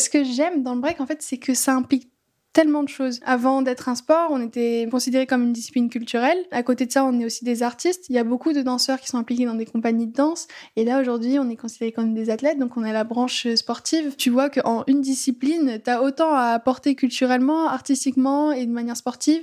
Ce que j'aime dans le break, en fait, c'est que ça implique tellement de choses. Avant d'être un sport, on était considéré comme une discipline culturelle. À côté de ça, on est aussi des artistes. Il y a beaucoup de danseurs qui sont impliqués dans des compagnies de danse. Et là, aujourd'hui, on est considéré comme des athlètes, donc on a la branche sportive. Tu vois qu'en une discipline, tu as autant à apporter culturellement, artistiquement et de manière sportive.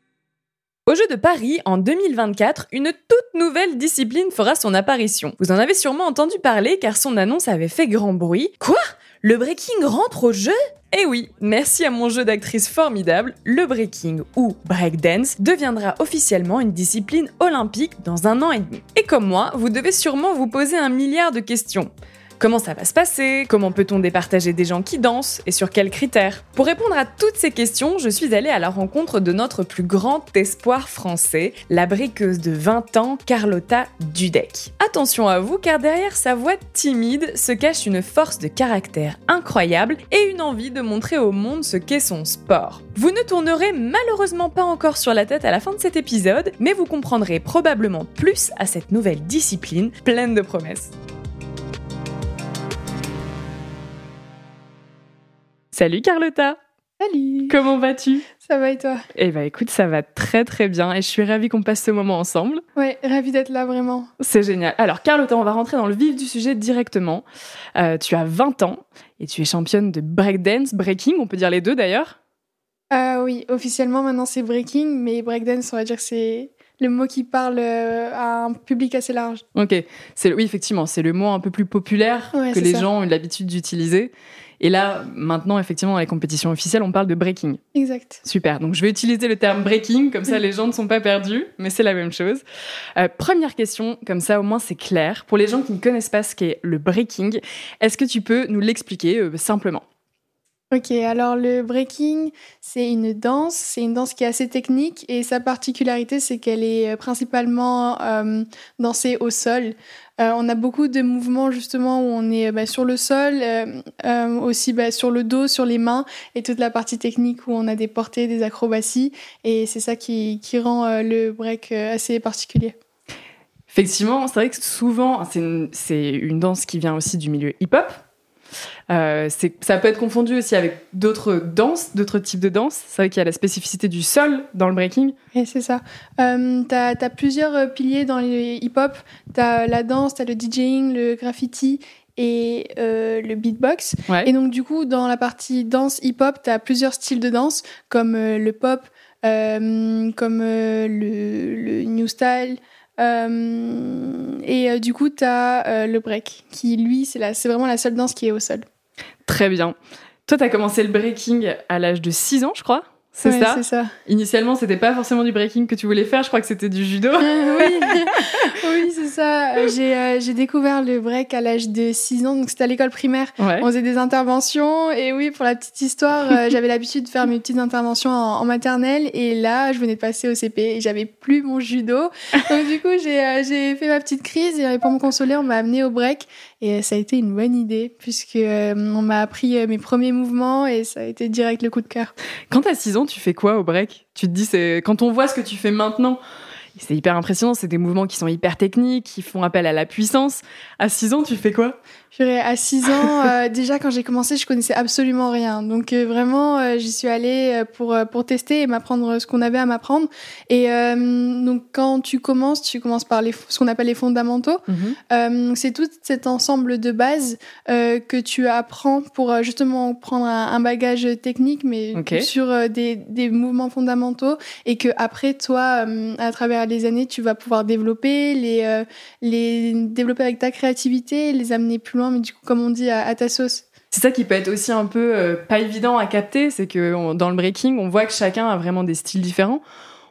au Jeu de Paris, en 2024, une toute nouvelle discipline fera son apparition. Vous en avez sûrement entendu parler car son annonce avait fait grand bruit. Quoi? Le breaking rentre au jeu? Eh oui, merci à mon jeu d'actrice formidable, le breaking ou breakdance deviendra officiellement une discipline olympique dans un an et demi. Et comme moi, vous devez sûrement vous poser un milliard de questions. Comment ça va se passer? Comment peut-on départager des gens qui dansent? Et sur quels critères? Pour répondre à toutes ces questions, je suis allée à la rencontre de notre plus grand espoir français, la briqueuse de 20 ans, Carlotta Dudek. Attention à vous, car derrière sa voix timide se cache une force de caractère incroyable et une envie de montrer au monde ce qu'est son sport. Vous ne tournerez malheureusement pas encore sur la tête à la fin de cet épisode, mais vous comprendrez probablement plus à cette nouvelle discipline pleine de promesses. Salut Carlotta Salut Comment vas-tu? Ça va et toi? Eh bah écoute, ça va très très bien et je suis ravie qu'on passe ce moment ensemble. Ouais, ravie d'être là vraiment. C'est génial. Alors Carlotta, on va rentrer dans le vif du sujet directement. Euh, tu as 20 ans et tu es championne de breakdance, breaking, on peut dire les deux d'ailleurs? Euh, Oui, officiellement maintenant c'est breaking, mais breakdance, on va dire que c'est le mot qui parle euh, à un public assez large. Ok, oui effectivement, c'est le mot un peu plus populaire que les gens ont l'habitude d'utiliser. Et là, maintenant, effectivement, dans les compétitions officielles, on parle de breaking. Exact. Super. Donc, je vais utiliser le terme breaking, comme ça, les gens ne sont pas perdus, mais c'est la même chose. Euh, première question, comme ça, au moins, c'est clair. Pour les gens qui ne connaissent pas ce qu'est le breaking, est-ce que tu peux nous l'expliquer euh, simplement? Ok, alors le breaking, c'est une danse, c'est une danse qui est assez technique et sa particularité, c'est qu'elle est euh, principalement dansée au sol. Euh, on a beaucoup de mouvements justement où on est bah, sur le sol, euh, euh, aussi bah, sur le dos, sur les mains, et toute la partie technique où on a des portées, des acrobaties, et c'est ça qui, rend le break assez particulier. Effectivement, c'est vrai que souvent, c'est une danse qui vient aussi du milieu hip-hop, euh, ça peut être confondu aussi avec d'autres danses, d'autres types de danses. C'est vrai qu'il y a la spécificité du sol dans le breaking. Et c'est ça. Euh, tu as, plusieurs euh, piliers dans les hip-hop. Tu as la danse, tu as le DJing, le graffiti et euh, le beatbox. Et donc, du coup, dans la partie danse hip-hop, tu as plusieurs styles de danse, comme le pop, comme le, le, new style, euh, et euh, du coup, tu as euh, le break, qui lui, c'est vraiment la seule danse qui est au sol. Très bien. Toi, tu as commencé le breaking à l'âge de 6 ans, je crois c'est ça C'est ça. Initialement, c'était pas forcément du breaking que tu voulais faire, je crois que c'était du judo. oui, oui c'est ça. Euh, j'ai découvert le break à l'âge de 6 ans, donc c'était à l'école primaire. On faisait des interventions, et oui, pour la petite histoire, euh, j'avais l'habitude de faire mes petites interventions en, maternelle, et là, je venais de passer au CP, et j'avais plus mon judo. Donc du coup, euh, j'ai fait ma petite crise, et pour me consoler, on m'a amené au break, et ça a été une bonne idée, puisque on m'a appris mes premiers mouvements, et ça a été direct le coup de cœur. Quand t'as 6 ans, tu fais quoi au break? Tu te dis, c'est quand on voit ce que tu fais maintenant, c'est hyper impressionnant. C'est des mouvements qui sont hyper techniques, qui font appel à la puissance. À 6 ans, tu fais quoi? À 6 ans, euh, déjà quand j'ai commencé, je connaissais absolument rien. Donc euh, vraiment, euh, j'y suis allée pour pour tester et m'apprendre ce qu'on avait à m'apprendre. Et donc quand tu commences, tu commences par les, ce qu'on appelle les fondamentaux. Mhm. c'est tout cet ensemble de bases que tu apprends pour justement prendre un, bagage technique, mais sur des, des mouvements fondamentaux, et que après toi, à travers travers les années, tu vas pouvoir développer, les, les développer avec ta créativité, les amener plus loin, mais du coup, comme on dit, à, ta sauce. C'est ça qui peut être aussi un peu pas évident à capter, c'est que dans le breaking, on voit que chacun a vraiment des styles différents.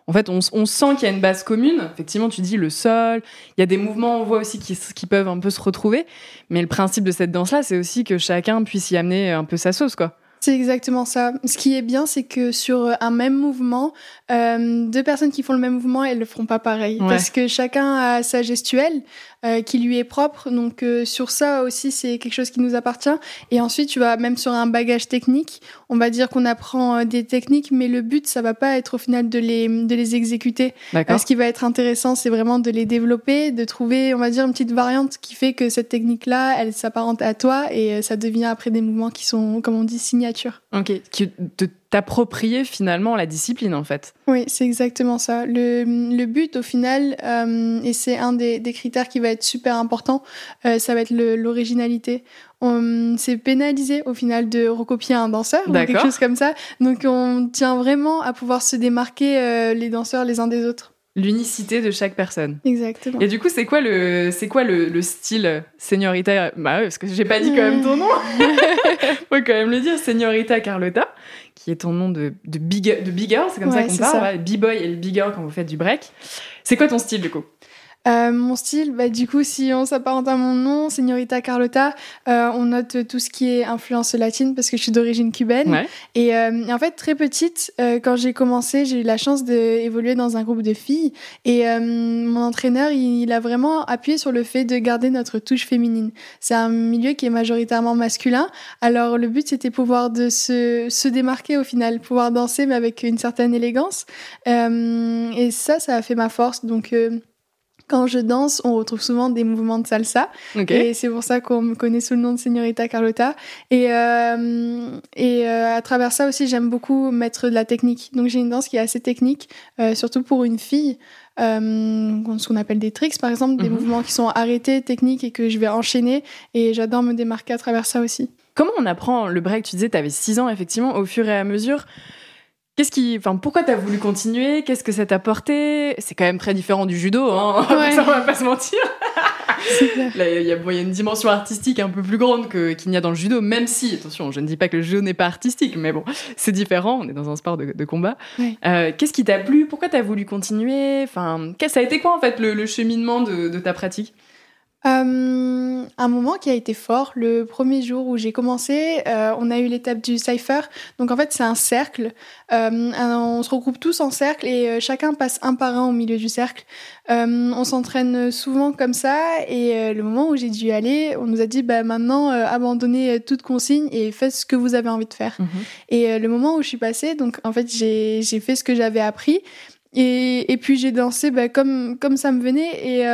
En fait, on, sent qu'il y a une base commune. Effectivement, tu dis le sol, il y a des mouvements, on voit aussi qui, qui peuvent un peu se retrouver. Mais le principe de cette danse-là, c'est aussi que chacun puisse y amener un peu sa sauce, quoi. C'est exactement ça. Ce qui est bien, c'est que sur un même mouvement, euh, deux personnes qui font le même mouvement, elles le feront pas pareil. Parce que chacun a sa gestuelle euh, qui lui est propre. Donc euh, sur ça aussi, c'est quelque chose qui nous appartient. Et ensuite, tu vas même sur un bagage technique, on va dire qu'on apprend euh, des techniques, mais le but, ça va pas être au final de les, de les exécuter. ce qui va être intéressant, c'est vraiment de les développer, de trouver, on va dire, une petite variante qui fait que cette technique-là, elle s'apparente à toi et ça devient après des mouvements qui sont, comme on dit, signature. Ok, de t'approprier finalement la discipline en fait. Oui, c'est exactement ça. Le, le, but au final, euh, et c'est un des, des, critères qui va être super important, euh, ça va être l'originalité. C'est pénalisé au final de recopier un danseur ou quelque chose comme ça. Donc on tient vraiment à pouvoir se démarquer euh, les danseurs les uns des autres l'unicité de chaque personne. Exactement. Et du coup, c'est quoi le c'est quoi le, le style Señorita Bah ouais, parce que j'ai pas dit quand même ton nom. Faut quand même le dire, Señorita Carlota, qui est ton nom de de big de bigger, c'est comme ça qu'on parle, b-boy et le bigger quand vous faites du break. C'est quoi ton style du coup? Euh, mon style, bah, du coup, si on s'apparente à mon nom, Señorita Carlota, euh, on note tout ce qui est influence latine parce que je suis d'origine cubaine. Et, euh, en fait, très petite, euh, quand j'ai commencé, j'ai eu la chance d'évoluer dans un groupe de filles. Et euh, mon entraîneur, il, a vraiment appuyé sur le fait de garder notre touche féminine. C'est un milieu qui est majoritairement masculin. Alors, le but, c'était pouvoir de se, se démarquer au final, pouvoir danser, mais avec une certaine élégance. et ça, ça a fait ma force. Donc, quand je danse, on retrouve souvent des mouvements de salsa. Et c'est pour ça qu'on me connaît sous le nom de Señorita Carlota. Et, euh, et euh, à travers ça aussi, j'aime beaucoup mettre de la technique. Donc j'ai une danse qui est assez technique, euh, surtout pour une fille. ce qu'on appelle des tricks, par exemple, des mhm. mouvements qui sont arrêtés, techniques et que je vais enchaîner. Et j'adore me démarquer à travers ça aussi. Comment on apprend le break? Tu disais, tu avais 6 ans, effectivement, au fur et à mesure. Qu'est-ce qui, enfin, pourquoi t'as voulu continuer? Qu'est-ce que ça t'a apporté C'est quand même très différent du judo, hein. Ça, on va pas se mentir. Là, il y, a une dimension artistique un peu plus grande que, qu'il n'y a dans le judo, même si, attention, je ne dis pas que le judo n'est pas artistique, mais bon, c'est différent, on est dans un sport de, combat. Euh, qu'est-ce qui t'a plu? Pourquoi t'as voulu continuer? Enfin, ça a été quoi en fait le, cheminement de ta pratique? Euh, un moment qui a été fort, le premier jour où j'ai commencé, euh, on a eu l'étape du cipher. Donc en fait, c'est un cercle. Euh, on se regroupe tous en cercle et chacun passe un par un au milieu du cercle. On s'entraîne souvent comme ça et le moment où j'ai dû aller, on nous a dit bah maintenant abandonnez toute consigne et faites ce que vous avez envie de faire. Mhm. Et le moment où je suis passée, donc en fait j'ai fait ce que j'avais appris et, et puis j'ai dansé bah, comme comme ça me venait et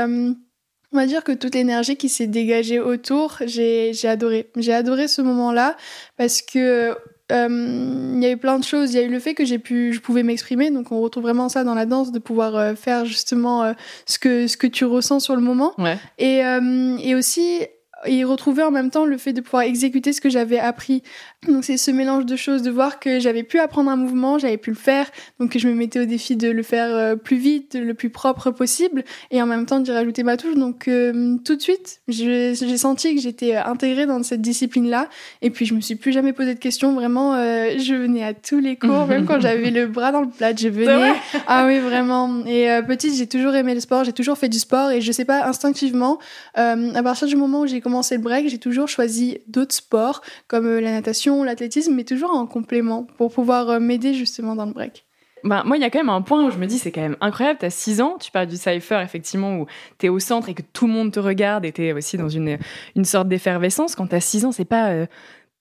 on va dire que toute l'énergie qui s'est dégagée autour, j'ai adoré. J'ai adoré ce moment-là parce que euh, il y a eu plein de choses. Il y a eu le fait que j'ai pu, je pouvais m'exprimer. Donc on retrouve vraiment ça dans la danse, de pouvoir euh, faire justement euh, ce que ce que tu ressens sur le moment. Ouais. Et et aussi et retrouver en même temps le fait de pouvoir exécuter ce que j'avais appris. Donc c'est ce mélange de choses, de voir que j'avais pu apprendre un mouvement, j'avais pu le faire, donc je me mettais au défi de le faire euh, plus vite, le plus propre possible, et en même temps d'y rajouter ma touche. Donc euh, tout de suite, j'ai senti que j'étais euh, intégrée dans cette discipline-là, et puis je me suis plus jamais posé de questions. Vraiment, je venais à tous les cours, même quand j'avais le bras dans le plat, je venais. Ah oui, vraiment. Et petite, j'ai toujours aimé le sport, j'ai toujours fait du sport, et je sais pas instinctivement, à partir du moment où j'ai commencé le break, j'ai toujours choisi d'autres sports comme euh, la natation, l'athlétisme, mais toujours en complément pour pouvoir euh, m'aider justement dans le break. Ben, moi, il y a quand même un point où je me dis, c'est quand même incroyable. Tu as 6 ans, tu parles du cypher, effectivement, où tu es au centre et que tout le monde te regarde et tu es aussi dans une, une sorte d'effervescence. Quand tu as 6 ans, c'est pas euh,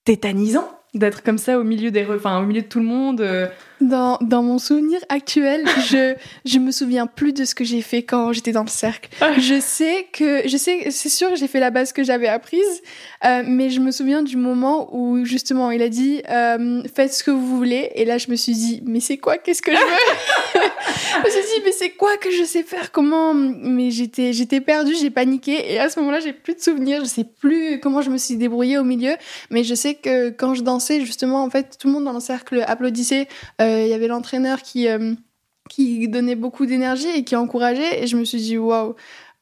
tétanisant d'être comme ça au milieu des enfin au milieu de tout le monde dans, dans mon souvenir actuel, je je me souviens plus de ce que j'ai fait quand j'étais dans le cercle. Ah. Je sais que je sais c'est sûr que j'ai fait la base que j'avais apprise, euh, mais je me souviens du moment où justement il a dit euh, faites ce que vous voulez et là je me suis dit mais c'est quoi? Qu'est-ce que je veux Je me suis dit mais c'est quoi que je sais faire comment mais j'étais j'étais perdue, j'ai paniqué et à ce moment-là j'ai plus de souvenirs, je sais plus comment je me suis débrouillée au milieu, mais je sais que quand je dansais justement en fait tout le monde dans le cercle applaudissait. Euh, il y avait l'entraîneur qui euh, qui donnait beaucoup d'énergie et qui encourageait. Et je me suis dit, waouh,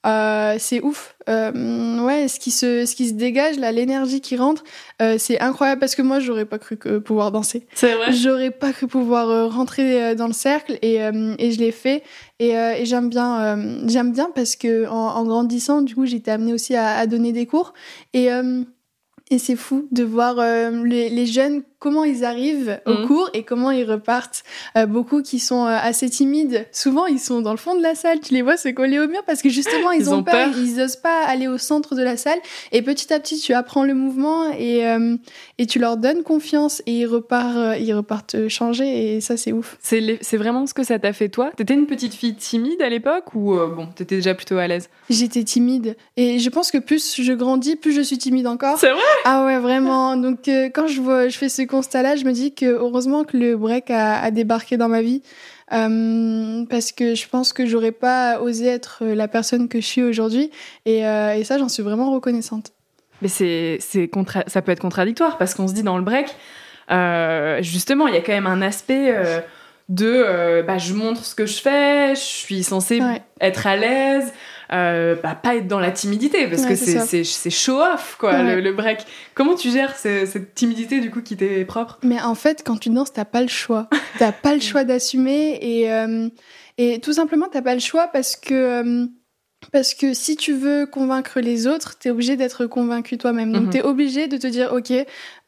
euh, c'est ouf. Euh, ouais, ce qui se, ce qui se dégage, là, l'énergie qui rentre, euh, c'est incroyable parce que moi, j'aurais pas cru que pouvoir danser. C'est vrai. J'aurais pas cru pouvoir rentrer dans le cercle et, et je l'ai fait. Et, et j'aime bien, j'aime bien parce que en, grandissant, du coup, été amenée aussi à, à donner des cours et et c'est fou de voir les, les, jeunes comment ils arrivent au mhm. cours et comment ils repartent. Euh, beaucoup qui sont euh, assez timides, souvent ils sont dans le fond de la salle, tu les vois se coller au mur parce que justement ils, ont, peur, ils n'osent pas aller au centre de la salle et petit à petit tu apprends le mouvement et, euh, et tu leur donnes confiance et ils repartent, ils repartent changer et ça c'est ouf. C'est vraiment ce que ça t'a fait toi? T'étais une petite fille timide à l'époque ou bon, t'étais déjà plutôt à l'aise? J'étais timide et je pense que plus je grandis, plus je suis timide encore. C'est vrai? Ah ouais, vraiment. Donc quand je vois, je fais ce constat-là, je me dis que heureusement que le break a, débarqué dans ma vie. Euh, parce que je pense que j'aurais pas osé être la personne que je suis aujourd'hui. Et, euh, ça, j'en suis vraiment reconnaissante. Mais c'est, c'est ça peut être contradictoire parce qu'on se dit dans le break, euh, justement, il y a quand même un aspect de bah, je montre ce que je fais, je suis censée être à l'aise, euh, bah, pas être dans la timidité parce que c'est show off quoi le, break. Comment tu gères cette timidité du coup qui t'est propre? Mais en fait quand tu danses t'as pas le choix, t'as pas le choix d'assumer et euh, et tout simplement t'as pas le choix parce que euh, parce que si tu veux convaincre les autres, tu es obligé d'être convaincu toi-même. Donc, tu es obligé de te dire, OK,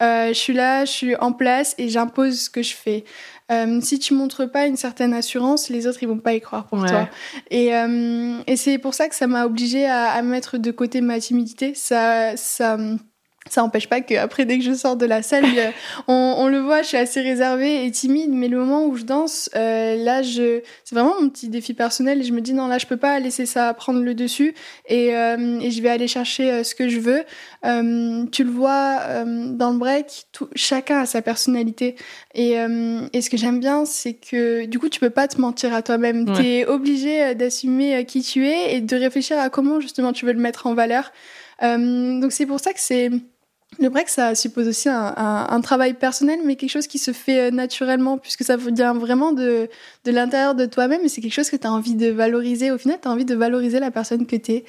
je suis là, je suis en place et j'impose ce que je fais. Euh, si tu montres pas une certaine assurance, les autres ils vont pas y croire pour toi. Et, euh, et c'est pour ça que ça m'a obligée à, à, mettre de côté ma timidité. Ça, ça ça n'empêche pas qu'après, dès que je sors de la salle, on, on, le voit, je suis assez réservée et timide, mais le moment où je danse, euh, là, je, c'est vraiment mon petit défi personnel et je me dis non, là, je peux pas laisser ça prendre le dessus et, euh, et je vais aller chercher euh, ce que je veux. Euh, tu le vois euh, dans le break, tout, chacun a sa personnalité et, et ce que j'aime bien, c'est que du coup, tu peux pas te mentir à toi-même. Tu es obligé d'assumer qui tu es et de réfléchir à comment justement tu veux le mettre en valeur. donc c'est pour ça que c'est le break, ça suppose aussi un, travail personnel, mais quelque chose qui se fait euh, naturellement, puisque ça vient vraiment de, l'intérieur de toi-même, et c'est quelque chose que tu as envie de valoriser. Au final, tu as envie de valoriser la personne que tu es.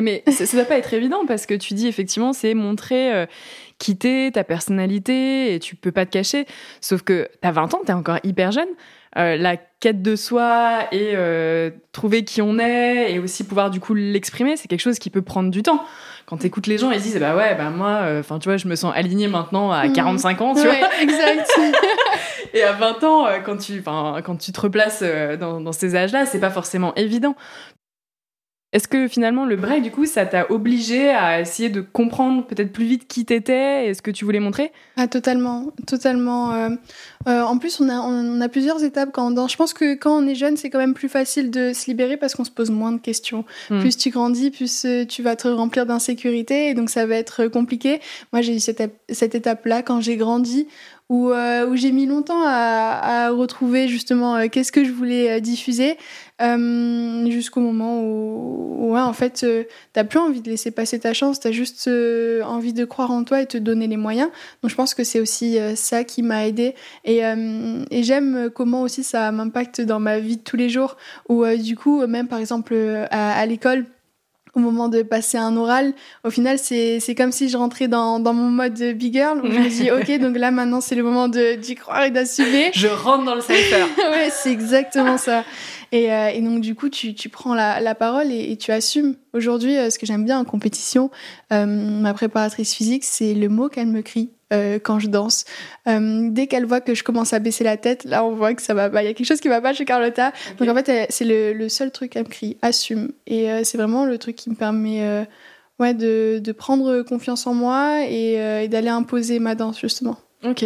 Mais ça ne va pas être évident, parce que tu dis effectivement, c'est montrer euh, quitter ta personnalité, et tu peux pas te cacher. Sauf que tu as 20 ans, tu es encore hyper jeune. Euh, la quête de soi et trouver qui on est et aussi pouvoir du coup l'exprimer, c'est quelque chose qui peut prendre du temps. Quand tu écoutes les gens, ils disent bah ouais, bah moi, euh, enfin tu vois, je me sens alignée maintenant à 45 mmh. ans, tu ouais, vois. Exact. et à 20 ans, quand tu, quand tu te replaces dans, dans ces âges-là, c'est pas forcément évident. Est-ce que finalement le break, du coup, ça t'a obligé à essayer de comprendre peut-être plus vite qui t'étais et ce que tu voulais montrer? Ah totalement, totalement. Euh, euh, en plus, on a, on a plusieurs étapes quand on danse. Je pense que quand on est jeune, c'est quand même plus facile de se libérer parce qu'on se pose moins de questions. Hmm. Plus tu grandis, plus euh, tu vas te remplir d'insécurité et donc ça va être compliqué. Moi, j'ai eu cette, cette étape-là quand j'ai grandi où, euh, où j'ai mis longtemps à, retrouver justement euh, qu'est-ce que je voulais euh, diffuser jusqu'au moment où, en fait t'as plus envie de laisser passer ta chance t'as juste envie de croire en toi et te donner les moyens. Donc je pense que c'est aussi ça qui m'a aidé. Et, j'aime comment aussi ça m'impacte dans ma vie de tous les jours où du coup même par exemple à l'école au moment de passer un oral, au final, c'est, c'est comme si je rentrais dans, dans mon mode big girl où je me dis, OK, donc là, maintenant, c'est le moment de, d'y croire et d'assumer. Je rentre dans le cypher. ouais, c'est exactement ça. Et, euh, et, donc, du coup, tu, tu prends la, la parole et, tu assumes. Aujourd'hui, euh, ce que j'aime bien en compétition, euh, ma préparatrice physique, c'est le mot qu'elle me crie. Euh, quand je danse. Euh, dès qu'elle voit que je commence à baisser la tête, là, on voit que ça va pas. Il y a quelque chose qui va pas chez Carlotta. Donc, en fait, c'est le, le, seul truc qu'elle me crie assume. Et euh, c'est vraiment le truc qui me permet ouais, de, de, prendre confiance en moi et, et d'aller imposer ma danse, justement. Ok.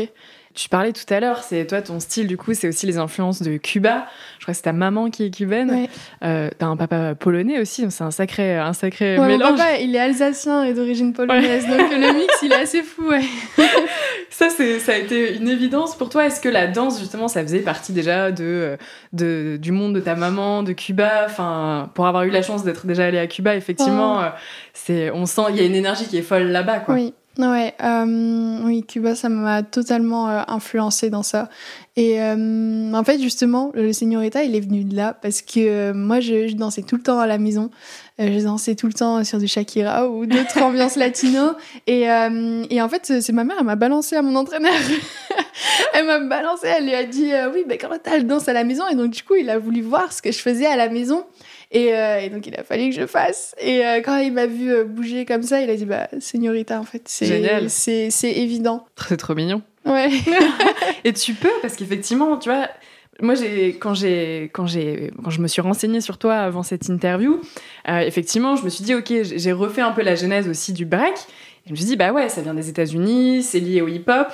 Tu parlais tout à l'heure, c'est toi ton style du coup, c'est aussi les influences de Cuba. Je crois que c'est ta maman qui est cubaine. Euh, T'as un papa polonais aussi, c'est un sacré, un sacré mélange. Mon papa, il est alsacien et d'origine polonaise, donc le mix, il est assez fou. Ça, c'est, ça a été une évidence pour toi. Est-ce que la danse, justement, ça faisait partie déjà de, de du monde de ta maman, de Cuba? Enfin, pour avoir eu la chance d'être déjà allé à Cuba, effectivement, oh. euh, c'est, on sent, il y a une énergie qui est folle là-bas, quoi. Oui. Ouais, euh, oui, Cuba, ça m'a totalement euh, influencé dans ça. Et euh, en fait, justement, le Señorita, il est venu de là parce que moi, je, dansais tout le temps à la maison. je dansais tout le temps sur du Shakira ou d'autres ambiances latino. Et, et en fait, c'est ma mère, elle m'a balancé à mon entraîneur. elle m'a balancé, elle lui a dit Oui, ben, comment t'as le danse à la maison? Et donc, du coup, il a voulu voir ce que je faisais à la maison. Euh, et, donc, il a fallu que je fasse. Et euh, quand il m'a vu euh, bouger comme ça, il a dit Bah, Señorita, en fait, c'est, c'est, c'est évident. C'est trop mignon. Ouais. et tu peux, parce qu'effectivement, tu vois, moi, j'ai, quand, j'ai, quand, j'ai, quand je me suis renseignée sur toi avant cette interview, effectivement, je me suis dit Ok, j'ai refait un peu la genèse aussi du break. Et je me suis dit Bah ouais, ça vient des États-Unis, c'est lié au hip-hop.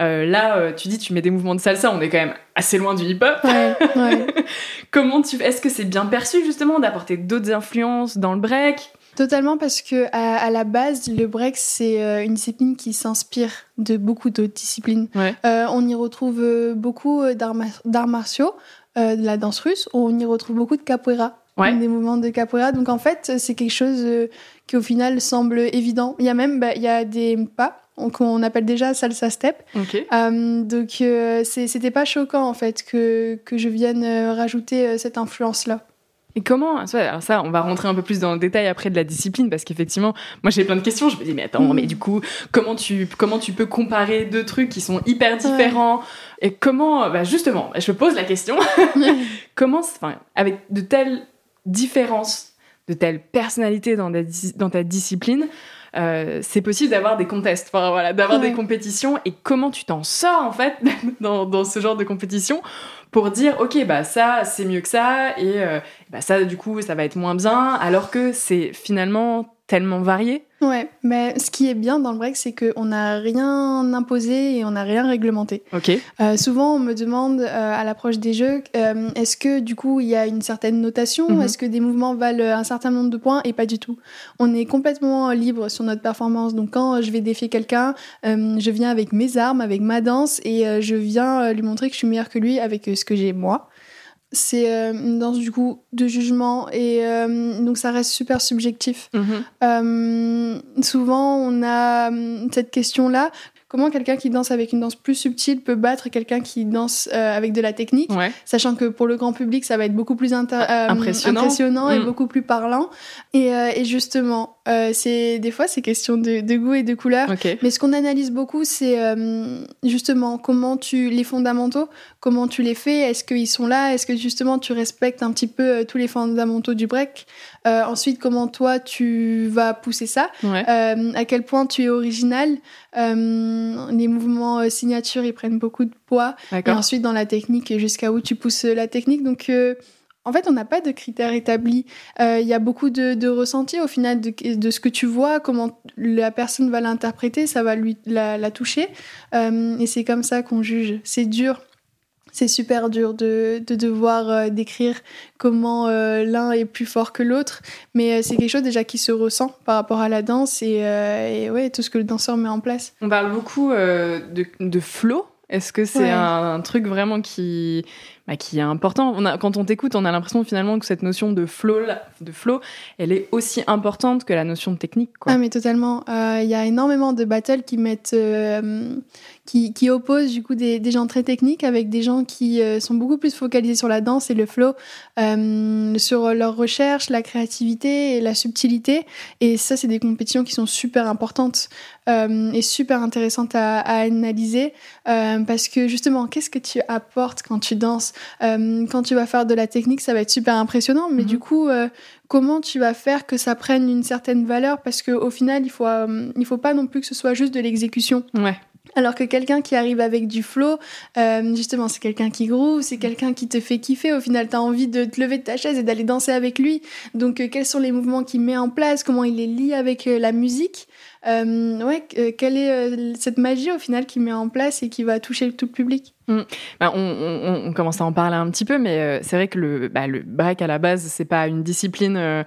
Euh, là, euh, tu dis, tu mets des mouvements de salsa, on est quand même assez loin du hip-hop. Comment tu, est-ce que c'est bien perçu justement d'apporter d'autres influences dans le break? Totalement, parce que à, la base, le break c'est euh, une discipline qui s'inspire de beaucoup d'autres disciplines. on y retrouve beaucoup d'arts martiaux, de la danse russe. On y retrouve beaucoup de capoeira. Des mouvements de capoeira. Donc en fait, c'est quelque chose qui au final semble évident. Il y a même bah, il y a des pas qu'on appelle déjà salsa step. Euh, donc euh, c'était pas choquant en fait que, que je vienne euh, rajouter cette influence là. Et comment Alors ça, on va rentrer un peu plus dans le détail après de la discipline parce qu'effectivement, moi j'ai plein de questions. Je me dis mais attends, mais du coup, comment tu comment tu peux comparer deux trucs qui sont hyper différents Et comment bah justement, je pose la question. comment, enfin, avec de telles différences, de telles personnalités dans dans ta discipline, euh, c'est possible d'avoir des contests, enfin, voilà, d'avoir des compétitions. Et comment tu t'en sors en fait dans, dans, ce genre de compétition pour dire ok bah ça c'est mieux que ça et euh, bah ça du coup ça va être moins bien alors que c'est finalement tellement varié. Ouais, mais ce qui est bien dans le break, c'est qu'on n'a rien imposé et on n'a rien réglementé. Ok. Euh, souvent, on me demande euh, à l'approche des jeux, euh, est-ce que du coup il y a une certaine notation, mhm. est-ce que des mouvements valent un certain nombre de points? Et pas du tout. On est complètement libre sur notre performance. Donc quand je vais défier quelqu'un, je viens avec mes armes, avec ma danse et je viens lui montrer que je suis meilleure que lui avec ce que j'ai moi c'est euh, une danse du coup de jugement et euh, donc ça reste super subjectif. Mhm. Euh, souvent on a cette question là comment quelqu'un qui danse avec une danse plus subtile peut battre quelqu'un qui danse avec de la technique, sachant que pour le grand public, ça va être beaucoup plus impressionnant. et mm. beaucoup plus parlant. Et, et justement, c'est des fois c'est question de, de, goût et de couleur. Mais ce qu'on analyse beaucoup, c'est justement comment tu les fondamentaux, comment tu les fais, est-ce qu'ils sont là, est-ce que justement tu respectes un petit peu euh, tous les fondamentaux du break? Euh, ensuite, comment toi tu vas pousser ça, euh, à quel point tu es original? les mouvements signature, ils prennent beaucoup de poids. Et ensuite, dans la technique, jusqu'à où tu pousses la technique. Donc, en fait, on n'a pas de critères établis. Il y a beaucoup de, de ressentis au final de, de, ce que tu vois, comment la personne va l'interpréter, ça va lui la, la toucher. et c'est comme ça qu'on juge. C'est dur c'est super dur de, devoir euh, décrire comment euh, l'un est plus fort que l'autre, mais euh, c'est quelque chose déjà qui se ressent par rapport à la danse et, ouais, tout ce que le danseur met en place. On parle beaucoup de, de flow. Est-ce que c'est un, truc vraiment qui, bah, qui est important. Quand on t'écoute, on a l'impression finalement que cette notion de flow, de flow, elle est aussi importante que la notion de technique. Quoi. Ah mais totalement. Euh, il y a énormément de battles qui mettent, euh, qui, qui, opposent du coup des, gens très techniques avec des gens qui euh, sont beaucoup plus focalisés sur la danse et le flow, sur leur recherche, la créativité et la subtilité. Et ça, c'est des compétitions qui sont super importantes et super intéressantes à analyser parce que justement, qu'est-ce que tu apportes quand tu danses euh, quand tu vas faire de la technique, ça va être super impressionnant, mais du mhm. coup, euh, comment tu vas faire que ça prenne une certaine valeur? Parce qu'au final, il faut, euh, il faut pas non plus que ce soit juste de l'exécution. Ouais. Alors que quelqu'un qui arrive avec du flow, justement, c'est quelqu'un qui groove, c'est quelqu'un qui te fait kiffer. Au final, tu as envie de te lever de ta chaise et d'aller danser avec lui. Donc, quels sont les mouvements qu'il met en place? Comment il les lie avec la musique? Euh, ouais, euh, quelle est euh, cette magie au final qui met en place et qui va toucher tout le public? Mm. bah, on, commence à en parler un petit peu, mais c'est vrai que le, bah, le break à la base, c'est pas une discipline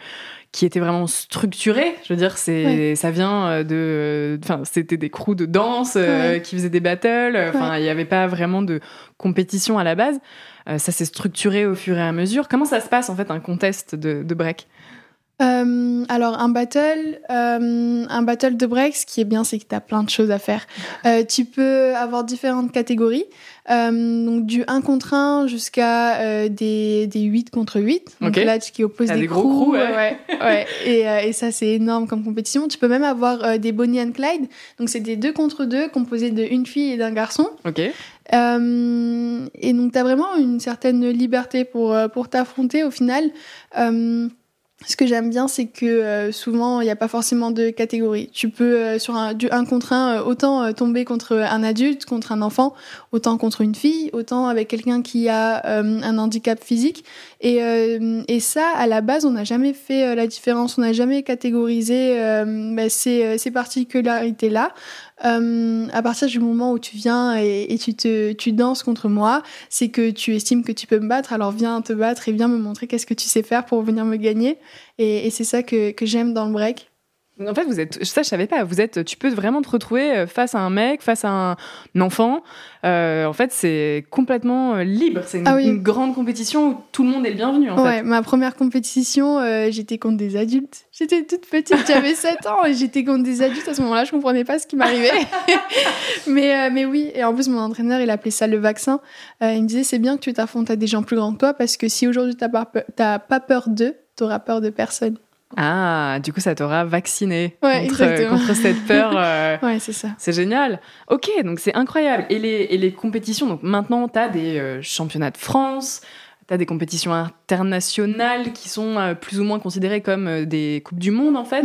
qui était vraiment structurée. Je veux dire, c'est ça vient de, enfin, c'était des crews de danse qui faisaient des battles. Enfin, il n'y avait pas vraiment de compétition à la base. ça s'est structuré au fur et à mesure. Comment ça se passe en fait un contest de, de break? Euh, alors un battle, euh, un battle de break, ce qui est bien, c'est que tu as plein de choses à faire. Euh, tu peux avoir différentes catégories, donc du 1 contre 1 jusqu'à des, des 8 contre 8. Donc là, qui oppose des, des, gros crews. ouais. ouais, Et, et, ça, c'est énorme comme compétition. Tu peux même avoir des Bonnie and Clyde, donc c'est des 2 contre 2 composés d'une fille et d'un garçon. Ok. et donc tu as vraiment une certaine liberté pour, pour t'affronter au final ce que j'aime bien, c'est que euh, souvent, il n'y a pas forcément de catégorie. Tu peux, euh, sur un, du 1 contre 1, euh, autant tomber contre un adulte, contre un enfant, autant contre une fille, autant avec quelqu'un qui a un handicap physique. Et, et, ça, à la base, on n'a jamais fait la différence, on n'a jamais catégorisé bah, ces, ces particularités-là. Euh, à partir du moment où tu viens et, tu, te, tu danses contre moi, c'est que tu estimes que tu peux me battre, alors viens te battre et viens me montrer qu'est-ce que tu sais faire pour venir me gagner. Et, et c'est ça que, que j'aime dans le break. En fait, vous êtes, ça je savais pas. Vous êtes, tu peux vraiment te retrouver euh, face à un mec, face à un enfant. Euh, en fait, c'est complètement euh, libre. C'est une, ah une, grande compétition où tout le monde est le bienvenu. En ouais, ma première compétition, j'étais contre des adultes. J'étais toute petite, j'avais 7 ans et j'étais contre des adultes. À ce moment-là, je comprenais pas ce qui m'arrivait. mais, mais oui, et en plus, mon entraîneur, il appelait ça le vaccin. il me disait, c'est bien que tu t'affrontes à des gens plus grands que toi parce que si aujourd'hui, t'as pas, pas peur d'eux, t'auras peur de personne. Ah, du coup, ça t'aura vacciné contre, cette peur. Euh, ouais, c'est ça. C'est génial. Ok, donc c'est incroyable. Et les, et les compétitions, donc maintenant, tu as des euh, championnats de France, tu as des compétitions internationales qui sont euh, plus ou moins considérées comme des Coupes du Monde, en fait.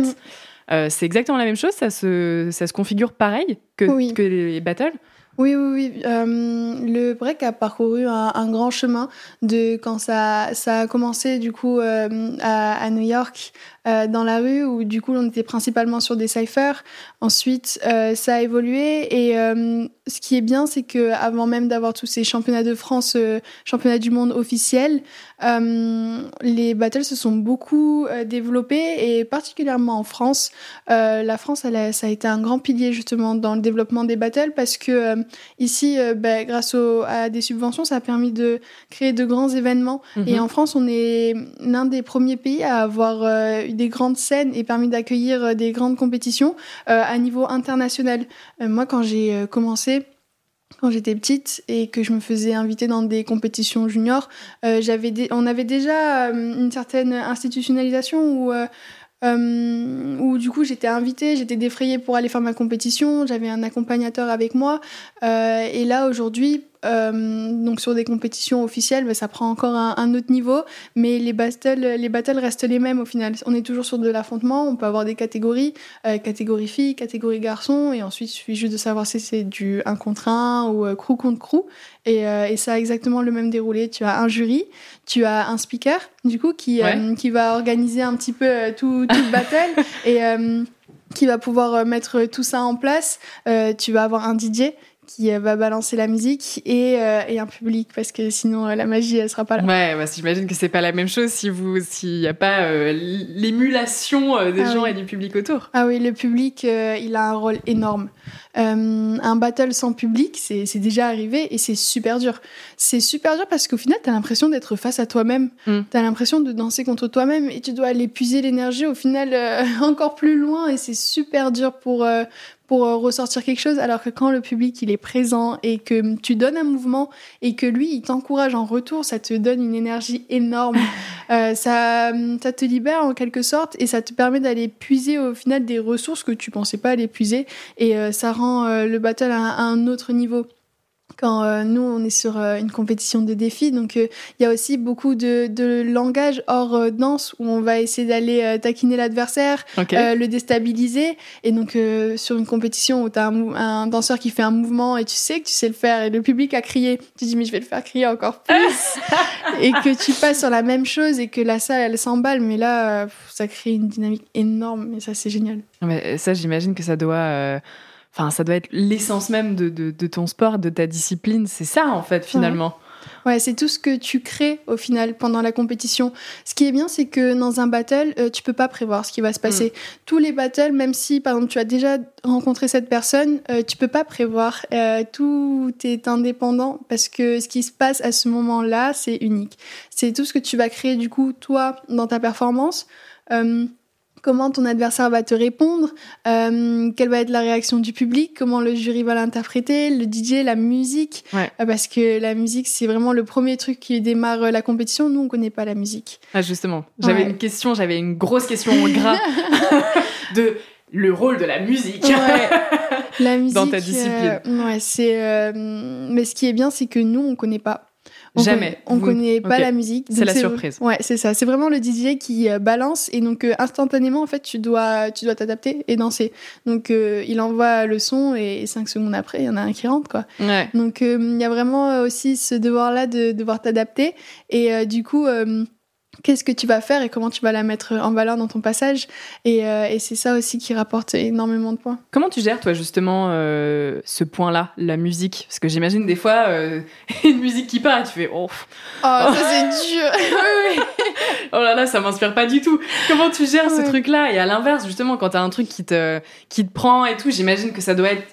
Mm. c'est exactement la même chose, ça se, ça se configure pareil que, que les battles? Oui, oui, oui. le break a parcouru un, grand chemin de quand ça, ça a commencé du coup à, à, New York euh, dans la rue où du coup on était principalement sur des cyphers. Ensuite, euh, ça a évolué et euh, ce qui est bien, c'est que avant même d'avoir tous ces championnats de France, championnats du monde officiels, les battles se sont beaucoup développés et particulièrement en France. la France, elle a, ça a été un grand pilier justement dans le développement des battles parce que ici, bah, grâce à des subventions, ça a permis de créer de grands événements. Mhm. Et en France, on est l'un des premiers pays à avoir des grandes scènes et permis d'accueillir euh, des grandes compétitions euh, à niveau international. Euh, moi, quand j'ai commencé, quand j'étais petite et que je me faisais inviter dans des compétitions juniors, j'avais on avait déjà une certaine institutionnalisation où, où du coup j'étais invitée, j'étais défrayée pour aller faire ma compétition, j'avais un accompagnateur avec moi. et là aujourd'hui, euh, donc sur des compétitions officielles, bah, ça prend encore un, autre niveau, mais les battles, les battles restent les mêmes au final. On est toujours sur de l'affrontement, on peut avoir des catégories, euh, catégorie filles, catégorie garçons, et ensuite il suffit juste de savoir si c'est du 1 contre 1 ou euh, crew contre crew. Et, et, ça a exactement le même déroulé. Tu as un jury, tu as un speaker, du coup, qui, qui va organiser un petit peu tout, tout le battle. et qui va pouvoir mettre tout ça en place. tu vas avoir un DJ qui euh, va balancer la musique et, euh, et, un public parce que sinon euh, la magie elle sera pas là. Ouais, bah, j'imagine que c'est pas la même chose si vous s'il n'y a pas l'émulation des ah gens et du public autour. Ah oui, le public il a un rôle énorme. un battle sans public, c'est déjà arrivé et c'est super dur. C'est super dur parce qu'au final, tu as l'impression d'être face à toi-même. Mm. Tu as l'impression de danser contre toi-même et tu dois aller puiser l'énergie au final encore plus loin et c'est super dur pour, pour euh, ressortir quelque chose, alors que quand le public il est présent et que tu donnes un mouvement et que lui il t'encourage en retour, ça te donne une énergie énorme. euh, ça, ça te libère en quelque sorte et ça te permet d'aller puiser au final des ressources que tu pensais pas aller puiser et euh, ça rend euh, le battle à un autre niveau quand euh, nous on est sur euh, une compétition de défis. Donc euh, il y a aussi beaucoup de, de langage hors danse où on va essayer d'aller taquiner l'adversaire le déstabiliser. Et donc sur une compétition où tu as un, un, danseur qui fait un mouvement et tu sais que tu sais le faire et le public a crié tu dis mais je vais le faire crier encore plus. Et que tu passes sur la même chose et que la salle elle s'emballe. Mais là ça crée une dynamique énorme. Et ça c'est génial. Mais ça j'imagine que ça doit Enfin, ça doit être l'essence même de, de, ton sport, de ta discipline. C'est ça, en fait, finalement. Ouais, c'est tout ce que tu crées au final pendant la compétition. Ce qui est bien, c'est que dans un battle, euh, tu peux pas prévoir ce qui va se passer. Mm. Tous les battles, même si par exemple tu as déjà rencontré cette personne, euh, tu peux pas prévoir. Euh, tout est indépendant parce que ce qui se passe à ce moment-là, c'est unique. C'est tout ce que tu vas créer du coup toi dans ta performance comment ton adversaire va te répondre, euh, quelle va être la réaction du public, comment le jury va l'interpréter, le DJ, la musique, euh, parce que la musique c'est vraiment le premier truc qui démarre euh, la compétition. Nous on connaît pas la musique. Ah justement, j'avais une question, j'avais une grosse question au gras de le rôle de la musique. la musique dans ta discipline. ouais, c'est. mais ce qui est bien, c'est que nous on connaît pas. Jamais. on connaît pas la musique. C'est la surprise. Ouais, c'est ça. C'est vraiment le DJ qui euh, balance et donc euh, instantanément en fait tu dois tu dois t'adapter et danser. Donc euh, il envoie le son et cinq secondes après il y en a un qui rentre quoi. Ouais. Donc il y a vraiment aussi ce devoir là de devoir t'adapter et du coup qu'est-ce que tu vas faire et comment tu vas la mettre en valeur dans ton passage. Et, euh, et c'est ça aussi qui rapporte énormément de points. Comment tu gères, toi, justement, euh, ce point-là, la musique? Parce que j'imagine des fois, euh, une musique qui part et tu fais Oh, oh ça c'est dur oui, oui. Oh là là, ça m'inspire pas du tout. Comment tu gères ce truc-là? Et à l'inverse, justement, quand t'as un truc qui te, qui te prend et tout, j'imagine que ça doit être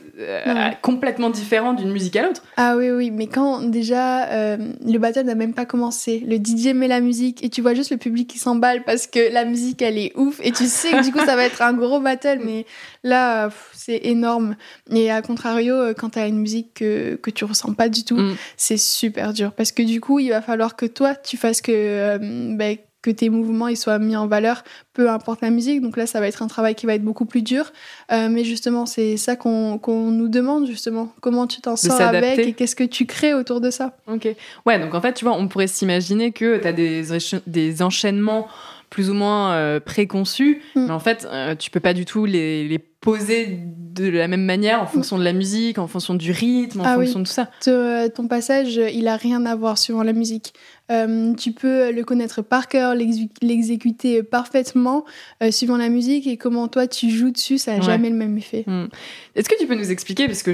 complètement différent d'une musique à l'autre. Ah oui, oui, mais quand déjà le battle n'a même pas commencé, le DJ met la musique et tu vois juste le public qui s'emballe parce que la musique elle est ouf. Et tu sais que du coup ça va être un gros battle mais là c'est énorme. Et à contrario euh, quand t'as une musique que, que tu ressens pas du tout mm. c'est super dur. Parce que du coup il va falloir que toi tu fasses que euh, ben, que tes mouvements ils soient mis en valeur, peu importe la musique. Donc là, ça va être un travail qui va être beaucoup plus dur. Euh, mais justement, c'est ça qu'on nous demande, justement. Comment tu t'en sors avec et qu'est-ce que tu crées autour de ça? Ok. Ouais, donc en fait, tu vois, on pourrait s'imaginer que tu as des, des enchaînements plus ou moins euh, préconçus, mm. mais en fait, euh, tu peux pas du tout les, les, poser de la même manière en fonction de la musique, en fonction du rythme, en ah fonction de tout ça. Euh, ton passage, il a rien à voir suivant la musique. tu peux le connaître par cœur, l'exécuter parfaitement suivant la musique et comment toi tu joues dessus, ça n'a jamais le même effet. Mm. Est-ce que tu peux nous expliquer, parce que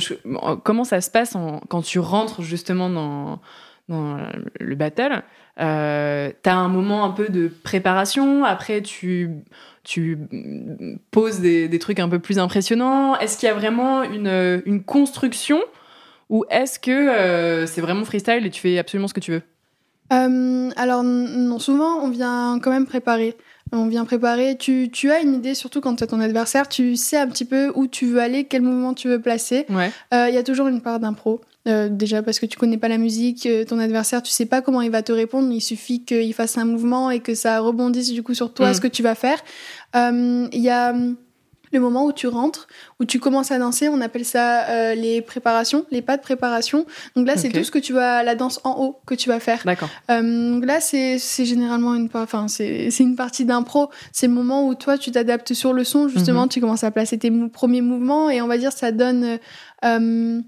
comment ça se passe quand tu rentres justement dans, dans le battle euh, t'as un moment un peu de préparation, après tu, tu poses des, des trucs un peu plus impressionnants. Est-ce qu'il y a vraiment une, une construction ou est-ce que euh, c'est vraiment freestyle et tu fais absolument ce que tu veux? Euh, Alors non, souvent on vient quand même préparer. On vient préparer. Tu, tu as une idée, surtout quand tu as ton adversaire, tu sais un petit peu où tu veux aller, quel mouvement tu veux placer. Il ouais. euh, y a toujours une part d'impro. Euh, déjà parce que tu connais pas la musique, euh, ton adversaire, tu sais pas comment il va te répondre. Il suffit qu'il fasse un mouvement et que ça rebondisse du coup sur toi, mm. ce que tu vas faire. Il euh, y a hum, le moment où tu rentres, où tu commences à danser, on appelle ça les préparations, les pas de préparation. Donc là, c'est tout ce que tu vas, la danse en haut que tu vas faire. D'accord. donc là, c'est généralement une, enfin, c'est une partie d'impro. C'est le moment où toi, tu t'adaptes sur le son, justement, mm-hmm. tu commences à placer tes premiers mouvements et on va dire ça donne euh,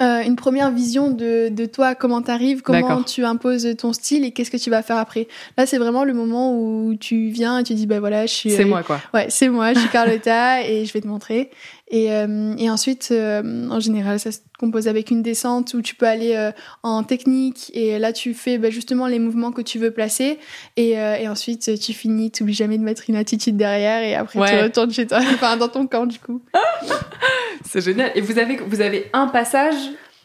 une première vision de, de toi, comment tu arrives, comment tu imposes ton style et qu'est-ce que tu vas faire après. Là, c'est vraiment le moment où tu viens et tu dis, bah voilà, je suis. C'est moi, quoi. Ouais, c'est moi, je suis Carlotta et je vais te montrer. Et, euh, et ensuite, euh, en général, ça se compose avec une descente où tu peux aller euh, en technique et là, tu fais bah, justement les mouvements que tu veux placer. Et, et ensuite, tu finis, tu n'oublies jamais de mettre une attitude derrière et après, tu retournes chez toi, enfin, dans ton camp, du coup. C'est génial. Et vous avez, vous avez un passage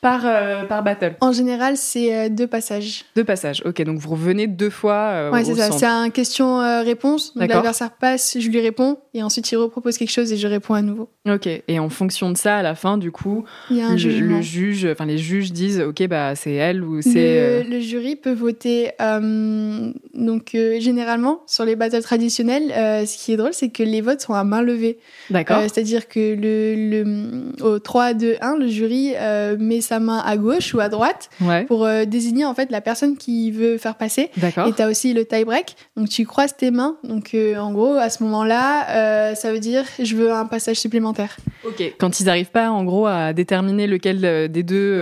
par, euh, par battle En général, c'est euh, deux passages. Deux passages, ok. Donc vous revenez deux fois euh, Ouais, c'est ça. C'est un question-réponse. l'adversaire passe, je lui réponds, et ensuite il repropose quelque chose et je réponds à nouveau. Ok. Et en fonction de ça, à la fin, du coup, il y a un le, juge, enfin les juges disent, ok, bah c'est elle ou c'est. Le, jury peut voter. donc généralement, sur les battles traditionnels, ce qui est drôle, c'est que les votes sont à main levée. D'accord. C'est-à-dire que le, le, au 3, 2, 1, le jury met sa main à gauche ou à droite pour euh, désigner en fait la personne qui veut faire passer. Et tu as aussi le tie break. Donc tu croises tes mains. Donc euh, en gros, à ce moment-là, euh, ça veut dire je veux un passage supplémentaire. Ok. Quand ils n'arrivent pas en gros à déterminer lequel des deux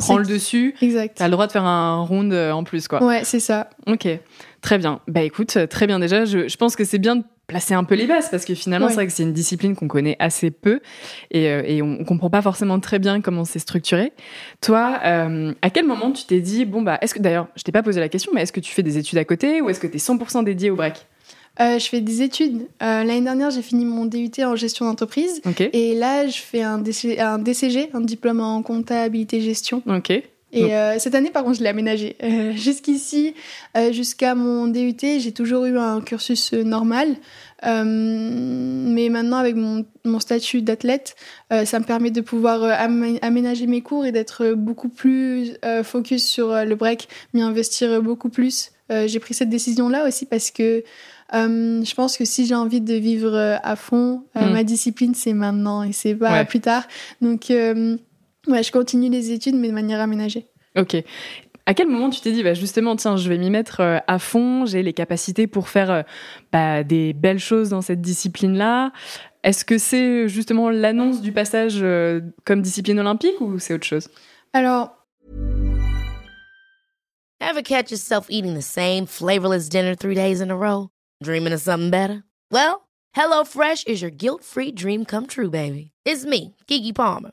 prend le dessus, tu as le droit de faire un round en plus quoi. Ouais, c'est ça. Ok. Très bien. Bah écoute, très bien déjà. Je, je pense que c'est bien de placer un peu les bases parce que finalement c'est vrai que c'est une discipline qu'on connaît assez peu et, euh, et on, comprend pas forcément très bien comment c'est structuré. Toi, euh, à quel moment tu t'es dit bon bah est-ce que d'ailleurs je t'ai pas posé la question mais est-ce que tu fais des études à côté ou est-ce que tu es 100% dédié au break? Euh, je fais des études. L'année dernière, j'ai fini mon DUT en gestion d'entreprise. Et là, je fais un, un DCG, un diplôme en comptabilité gestion. Ok. Et euh, cette année, par contre, je l'ai aménagé. Euh, jusqu'ici, euh, jusqu'à mon DUT, j'ai toujours eu un cursus normal. mais maintenant, avec mon, mon statut d'athlète, ça me permet de pouvoir aménager mes cours et d'être beaucoup plus focus sur le break, m'y investir beaucoup plus. j'ai pris cette décision-là aussi parce que je pense que si j'ai envie de vivre à fond, mm. ma discipline, c'est maintenant et c'est pas plus tard. Donc, Ouais, je continue les études, mais de manière aménagée. Ok. À quel moment tu t'es dit, bah justement, tiens, je vais m'y mettre euh, à fond, j'ai les capacités pour faire euh, bah, des belles choses dans cette discipline-là? Est-ce que c'est justement l'annonce du passage euh, comme discipline olympique ou c'est autre chose? Alors. Ever catch yourself eating the same flavorless dinner three days in a row? Dreaming of something better? Well, HelloFresh is your guilt-free dream come true, baby. It's me, Kiki Palmer.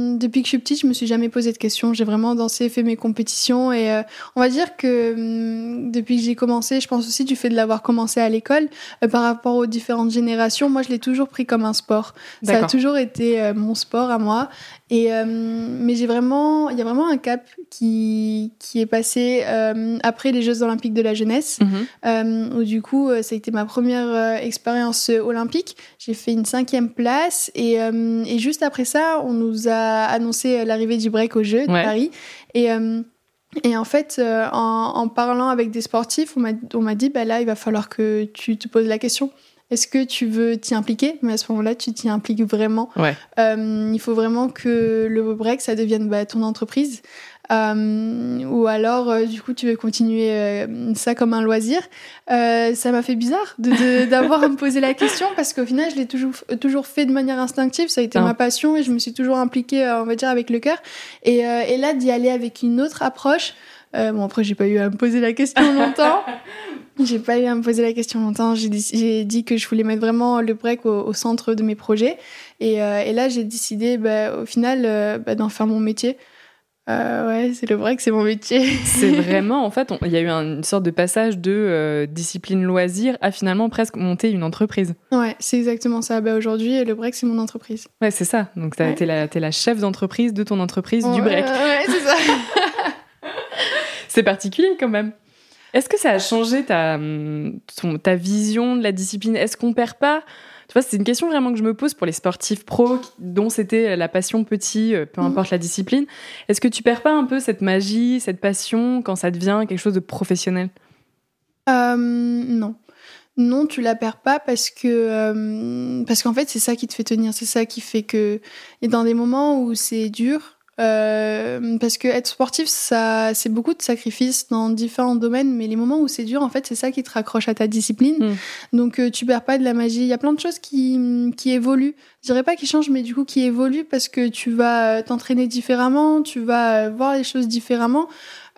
depuis que je suis petite, je me suis jamais posé de questions. J'ai vraiment dansé, fait mes compétitions et euh, on va dire que hum, depuis que j'ai commencé, je pense aussi du fait de l'avoir commencé à l'école, euh, par rapport aux différentes générations, moi je l'ai toujours pris comme un sport. Ça a toujours été mon sport à moi et, euh, mais j'ai vraiment, il y a vraiment un cap qui, qui est passé euh, après les Jeux Olympiques de la jeunesse, mhm. euh, où du coup, ça a été ma première expérience olympique. J'ai fait une cinquième place et, et, juste après ça, on nous a annoncé l'arrivée du break aux Jeux de Paris. Et, et en fait, en, en, parlant avec des sportifs, on m'a dit, bah là, il va falloir que tu te poses la question. Est-ce que tu veux t'y impliquer? Mais à ce moment-là, tu t'y impliques vraiment. Euh, il faut vraiment que le break, ça devienne bah, ton entreprise. Euh, ou alors, euh, du coup, tu veux continuer ça comme un loisir. ça m'a fait bizarre d'avoir à me poser la question parce qu'au final, je l'ai toujours, toujours fait de manière instinctive. Ça a été ah. ma passion et je me suis toujours impliquée, on va dire, avec le cœur. Et, et là, d'y aller avec une autre approche. Bon, après, j'ai pas eu à me poser la question longtemps. J'ai pas eu à me poser la question longtemps. J'ai dit, que je voulais mettre vraiment le break au, centre de mes projets. Et, euh, et là, j'ai décidé, bah, au final, euh, bah, d'en faire mon métier. Euh, ouais, c'est le break, c'est mon métier. c'est vraiment, en fait, il y a eu une sorte de passage de discipline loisir à finalement presque monter une entreprise. Ouais, c'est exactement ça. Bah, Aujourd'hui, le break, c'est mon entreprise. Ouais, c'est ça. Donc, tu es, la chef d'entreprise de ton entreprise du break. Ouais, c'est ça. c'est particulier quand même. Est-ce que ça a changé ta, ta vision de la discipline? Est-ce qu'on perd pas? Tu vois, c'est une question vraiment que je me pose pour les sportifs pros dont c'était la passion petit, euh, peu mhm. importe la discipline. Est-ce que tu perds pas un peu cette magie, cette passion quand ça devient quelque chose de professionnel? Euh, Non. Non, tu la perds pas parce que euh, parce qu'en fait c'est ça qui te fait tenir, c'est ça qui fait que et dans des moments où c'est dur, euh, parce que être sportif, ça, c'est beaucoup de sacrifices dans différents domaines, mais les moments où c'est dur, en fait, c'est ça qui te raccroche à ta discipline. Mm. Donc, euh, tu perds pas de la magie. Il y a plein de choses qui, qui évoluent. Je dirais pas qui changent, mais du coup qui évoluent parce que tu vas euh, t'entraîner différemment, tu vas voir les choses différemment.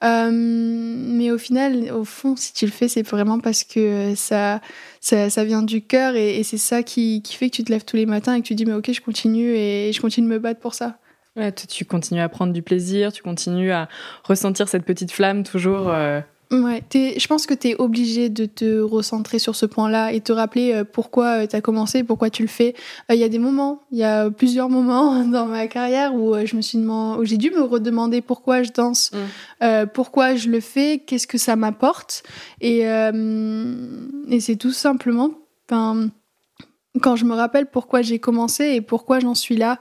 mais au final, au fond, si tu le fais, c'est vraiment parce que ça, ça, ça vient du cœur et, et c'est ça qui, qui fait que tu te lèves tous les matins et que tu dis mais ok, je continue et je continue de me battre pour ça. Ouais, tu continues à prendre du plaisir, tu continues à ressentir cette petite flamme toujours. Euh. Ouais, je pense que tu es obligé de te recentrer sur ce point-là et te rappeler euh, pourquoi euh, tu as commencé, pourquoi tu le fais. Il y a des moments, il y a plusieurs moments dans ma carrière où je me suis où j'ai dû me redemander pourquoi je danse, mm. pourquoi je le fais, qu'est-ce que ça m'apporte. Et, et c'est tout simplement, quand je me rappelle pourquoi j'ai commencé et pourquoi j'en suis là,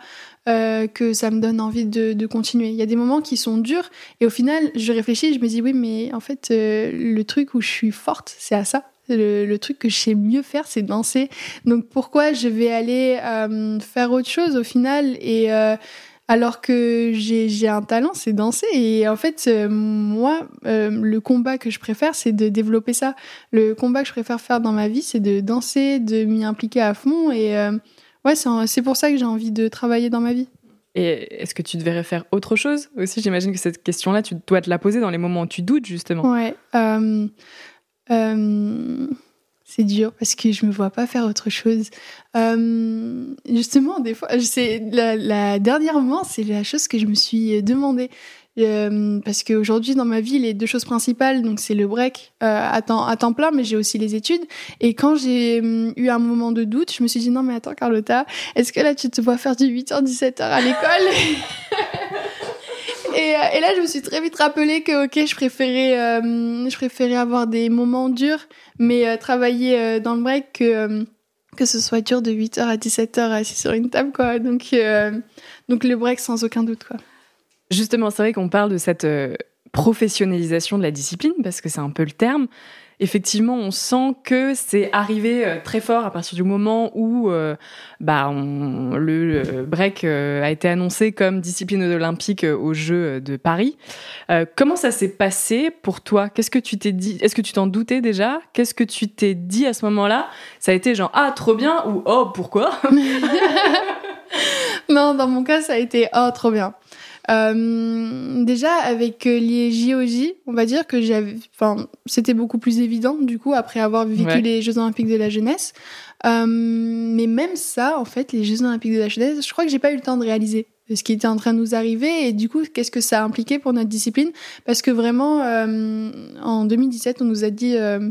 euh, que ça me donne envie de, continuer. Il y a des moments qui sont durs et au final, je réfléchis, je me dis oui, mais en fait, euh, le truc où je suis forte, c'est à ça. Le, truc que je sais mieux faire, c'est danser. Donc pourquoi je vais aller euh, faire autre chose au final et alors que j'ai un talent, c'est danser. Et en fait, moi, le combat que je préfère, c'est de développer ça. Le combat que je préfère faire dans ma vie, c'est de danser, de m'y impliquer à fond. Et ouais, c'est pour ça que j'ai envie de travailler dans ma vie. Et est-ce que tu devrais faire autre chose aussi? J'imagine que cette question-là, tu dois te la poser dans les moments où tu doutes, justement. Ouais. Euh, euh, c'est dur parce que je me vois pas faire autre chose. Euh, justement, des fois, c'est la, la, dernièrement, c'est la chose que je me suis demandé. Euh, parce qu'aujourd'hui dans ma vie les deux choses principales donc c'est le break euh, à, temps, à temps plein mais j'ai aussi les études. Et quand j'ai euh, eu un moment de doute je me suis dit non mais attends Carlotta est-ce que là tu te vois faire du 8h 17h à l'école et, et, là je me suis très vite rappelé que ok je préférais je préférais avoir des moments durs mais travailler dans le break que que ce soit dur de 8h à 17h assis sur une table quoi. Donc donc le break sans aucun doute quoi Justement, c'est vrai qu'on parle de cette euh, professionnalisation de la discipline, parce que c'est un peu le terme. Effectivement, on sent que c'est arrivé euh, très fort à partir du moment où euh, bah, le break a été annoncé comme discipline olympique aux Jeux de Paris. comment ça s'est passé pour toi? Qu'est-ce que tu t'es dit? Est-ce que tu t'en doutais déjà? Qu'est-ce que tu t'es dit à ce moment-là? Ça a été genre ah trop bien ou oh pourquoi? Non, dans mon cas, ça a été oh trop bien. Euh, déjà avec euh, les JOJ, on va dire que j'avais, enfin, c'était beaucoup plus évident du coup après avoir vécu les Jeux Olympiques de la jeunesse. Euh, mais même ça, en fait, les Jeux Olympiques de la jeunesse, je crois que j'ai pas eu le temps de réaliser ce qui était en train de nous arriver et du coup qu'est-ce que ça a impliqué pour notre discipline? Parce que vraiment euh, en 2017 on nous a dit euh,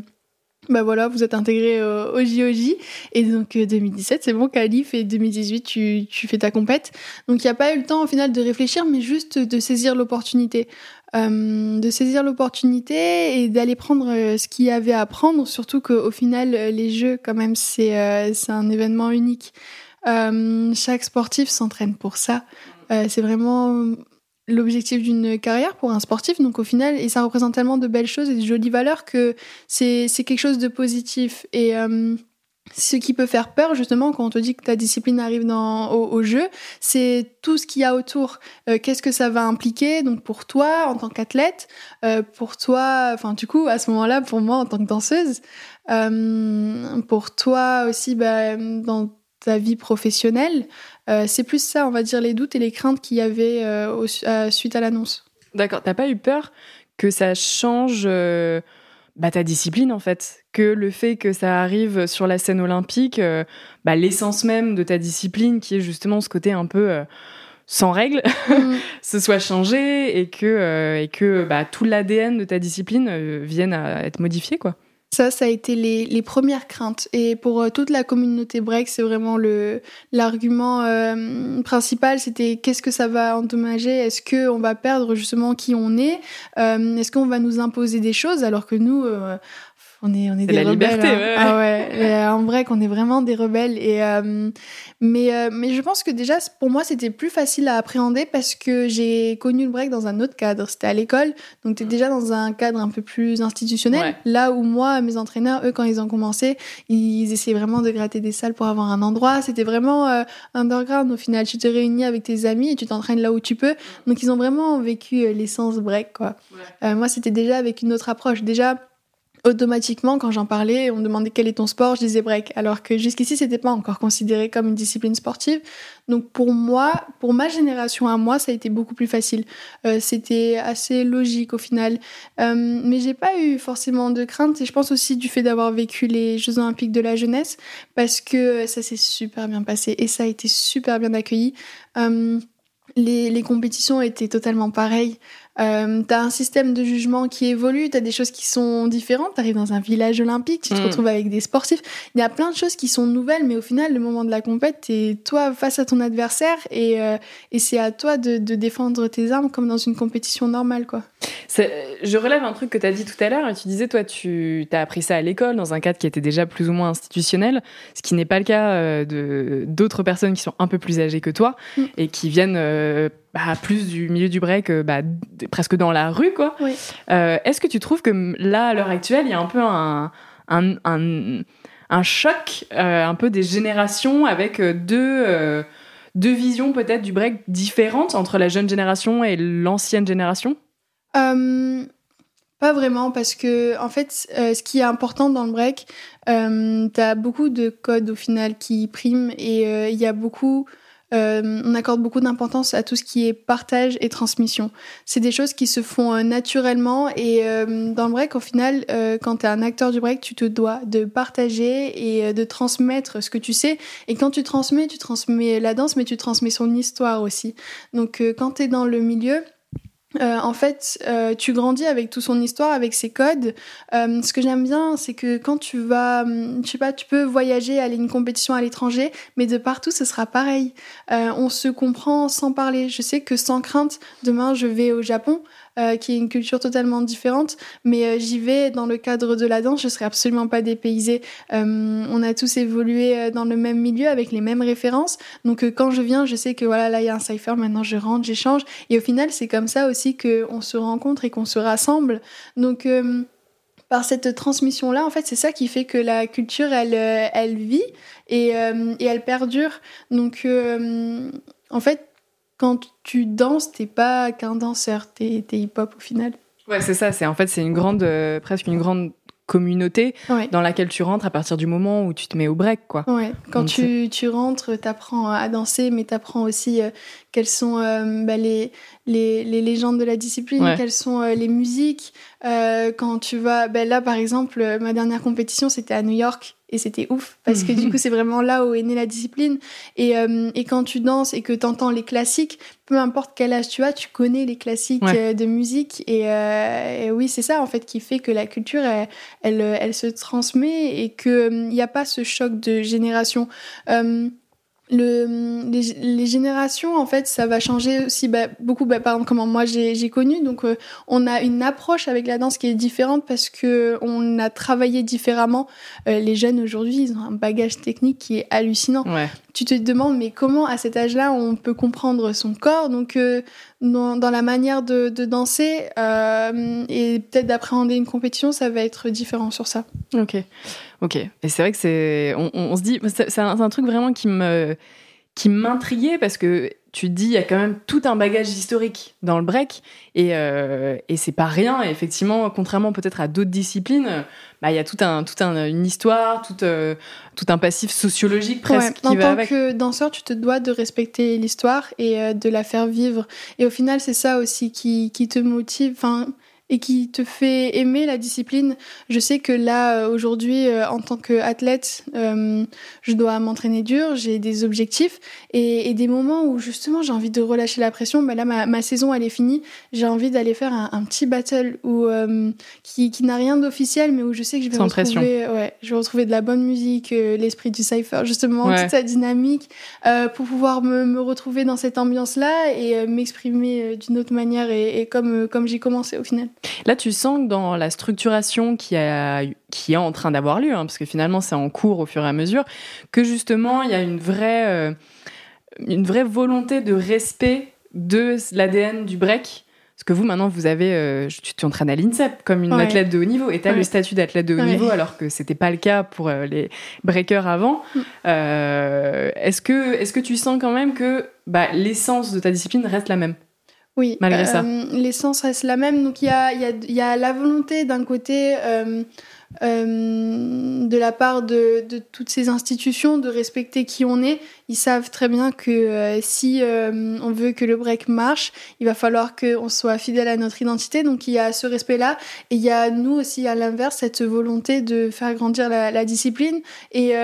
bah voilà, vous êtes intégré au, JOJ. Et donc 2017, euh, c'est bon, Calif, et 2018, tu, tu fais ta compète. Donc il n'y a pas eu le temps au final de réfléchir, mais juste de saisir l'opportunité. Euh, de saisir l'opportunité et d'aller prendre euh, ce qu'il y avait à prendre, surtout qu'au final, les Jeux, quand même, c'est c'est un événement unique. chaque sportif s'entraîne pour ça. c'est vraiment l'objectif d'une carrière pour un sportif. Donc au final, et ça représente tellement de belles choses et de jolies valeurs que c'est quelque chose de positif. Et euh, ce qui peut faire peur, justement, quand on te dit que ta discipline arrive au, jeu, c'est tout ce qu'il y a autour. Euh, qu'est-ce que ça va impliquer donc pour toi en tant qu'athlète, euh, pour toi, enfin du coup à ce moment-là pour moi en tant que danseuse, pour toi aussi bah, dans ta vie professionnelle. Euh, c'est plus ça, on va dire, les doutes et les craintes qu'il y avait euh, suite à l'annonce. D'accord. T'as pas eu peur que ça change euh, bah, ta discipline, en fait? Que le fait que ça arrive sur la scène olympique, bah, l'essence même de ta discipline, qui est justement ce côté un peu sans règles, mm. se soit changé et que, et que bah, tout l'ADN de ta discipline vienne à être modifié, quoi? Ça, ça a été les, les premières craintes. Et pour euh, toute la communauté break, c'est vraiment le l'argument euh, principal. C'était qu'est-ce que ça va endommager? Est-ce que on va perdre justement qui on est? Euh, Est-ce qu'on va nous imposer des choses alors que nous, on est on est, des la rebelles. Liberté, hein. Ah ouais. en vrai qu'on est vraiment des rebelles et euh, mais euh, mais je pense que déjà pour moi c'était plus facile à appréhender parce que j'ai connu le break dans un autre cadre, c'était à l'école. Donc tu es mm. déjà dans un cadre un peu plus institutionnel là où moi mes entraîneurs eux quand ils ont commencé, ils essayaient vraiment de gratter des salles pour avoir un endroit, c'était vraiment euh, underground au final, tu te réunis avec tes amis et tu t'entraînes là où tu peux. Donc ils ont vraiment vécu l'essence break quoi. moi c'était déjà avec une autre approche. Déjà automatiquement, quand j'en parlais, on me demandait quel est ton sport, je disais break. Alors que jusqu'ici, c'était pas encore considéré comme une discipline sportive. Donc pour moi, pour ma génération à moi, ça a été beaucoup plus facile. Euh, c'était assez logique au final. Euh, mais j'ai pas eu forcément de crainte. Et je pense aussi du fait d'avoir vécu les Jeux Olympiques de la jeunesse, parce que ça s'est super bien passé et ça a été super bien accueilli. Euh, les, les, compétitions étaient totalement pareilles. Euh, t'as un système de jugement qui évolue, t'as des choses qui sont différentes. T'arrives dans un village olympique, tu te mm. retrouves avec des sportifs. Il y a plein de choses qui sont nouvelles, mais au final, le moment de la compète, t'es toi face à ton adversaire et, euh, et c'est à toi de, de, défendre tes armes comme dans une compétition normale, quoi. Je relève un truc que t'as dit tout à l'heure. Tu disais, toi, tu as appris ça à l'école dans un cadre qui était déjà plus ou moins institutionnel, ce qui n'est pas le cas euh, de d'autres personnes qui sont un peu plus âgées que toi mm. et qui viennent euh, bah, plus du milieu du break, euh, bah, presque dans la rue, quoi. Euh, est-ce que tu trouves que là, à l'heure actuelle, il y a un peu un, un, un, choc, euh, un peu des générations avec deux, deux visions peut-être du break différentes entre la jeune génération et l'ancienne génération? Pas vraiment, parce que en fait, ce qui est important dans le break, tu as beaucoup de codes au final qui priment et il y a beaucoup on accorde beaucoup d'importance à tout ce qui est partage et transmission. C'est des choses qui se font naturellement et dans le break, au final, quand tu es un acteur du break, tu te dois de partager et de transmettre ce que tu sais. Et quand tu transmets, tu transmets la danse, mais tu transmets son histoire aussi. Donc quand tu es dans le milieu, euh, en fait, euh, tu grandis avec toute son histoire, avec ses codes. Euh, ce que j'aime bien, c'est que quand tu vas, hum, je sais pas, tu peux voyager, aller une compétition à l'étranger, mais de partout, ce sera pareil. on se comprend sans parler. Je sais que sans crainte, demain, je vais au Japon. Euh, qui est une culture totalement différente. Mais euh, j'y vais dans le cadre de la danse, je serai absolument pas dépaysée. Euh, on a tous évolué dans le même milieu avec les mêmes références. Donc quand je viens, je sais que voilà, là il y a un cipher, maintenant je rentre, j'échange. Et au final, c'est comme ça aussi qu'on se rencontre et qu'on se rassemble. Donc par cette transmission-là, en fait, c'est ça qui fait que la culture, elle, elle vit et, et elle perdure. Donc, en fait, quand tu danses, t'es pas qu'un danseur, t'es es hip-hop au final. Ouais, c'est ça. C'est en fait c'est une grande, euh, presque une grande communauté dans laquelle tu rentres à partir du moment où tu te mets au break, quoi. Ouais. Quand tu, tu rentres, t'apprends à danser, mais t'apprends aussi euh, quelles sont euh, bah, les, les, les, légendes de la discipline, quelles sont les musiques. quand tu vas, bah, là par exemple, ma dernière compétition c'était à New York et c'était ouf parce que du coup c'est vraiment là où est née la discipline. Et, euh, et quand tu danses et que tu entends les classiques peu importe quel âge tu as tu connais les classiques euh, de musique. Euh, et, oui c'est ça en fait qui fait que la culture elle, elle, elle se transmet et qu'il n'y a pas ce choc de génération le, les, générations, en fait, ça va changer aussi bah, beaucoup. Bah, par exemple, comment moi j'ai connu. Donc, euh, on a une approche avec la danse qui est différente parce que on a travaillé différemment. Euh, les jeunes aujourd'hui, ils ont un bagage technique qui est hallucinant. Tu te demandes, mais comment à cet âge-là on peut comprendre son corps? Donc, euh, dans, dans, la manière de, de danser et peut-être d'appréhender une compétition, ça va être différent sur ça. Ok. Ok. Et c'est vrai que c'est. On, se dit. C'est un, un, truc vraiment qui me qui m'intriguait parce que tu te dis il y a quand même tout un bagage historique dans le break et, euh, et c'est pas rien et effectivement contrairement peut-être à d'autres disciplines bah il y a tout un tout un, une histoire tout euh, tout un passif sociologique presque qui en va tant que danseur tu te dois de respecter l'histoire et euh, de la faire vivre et au final c'est ça aussi qui, qui te motive enfin et qui te fait aimer la discipline. Je sais que là, euh, aujourd'hui, euh, en tant qu'athlète, euh, je dois m'entraîner dur, j'ai des objectifs et, des moments où justement j'ai envie de relâcher la pression. Bah là, ma, saison, elle est finie. J'ai envie d'aller faire un, petit battle où, qui, n'a rien d'officiel, mais où je sais que je vais retrouver, ouais, je vais retrouver de la bonne musique, l'esprit du cypher, justement, toute sa dynamique, pour pouvoir me, me, retrouver dans cette ambiance-là et m'exprimer d'une autre manière et, et comme, comme j'ai commencé au final. Là, tu sens que dans la structuration qui, a, qui est en train d'avoir lieu, hein, parce que finalement c'est en cours au fur et à mesure, que justement il y a une vraie, euh, une vraie volonté de respect de l'ADN du break. Parce que vous, maintenant, vous avez. Euh, tu t'entraînes à l'INSEP comme une athlète de haut niveau et tu as le statut d'athlète de haut niveau alors que c'était pas le cas pour euh, les breakers avant. Mm. est-ce, que, est-ce que tu sens quand même que bah, l'essence de ta discipline reste la même? Oui, malgré ça. Euh, l'essence reste la même. Donc il y a, y, a, y a, la volonté d'un côté euh, euh, de la part de, de, toutes ces institutions de respecter qui on est. Ils savent très bien que euh, si euh, on veut que le break marche, il va falloir qu'on soit fidèle à notre identité. Donc il y a ce respect-là. Et il y a nous aussi, à l'inverse, cette volonté de faire grandir la, la discipline et,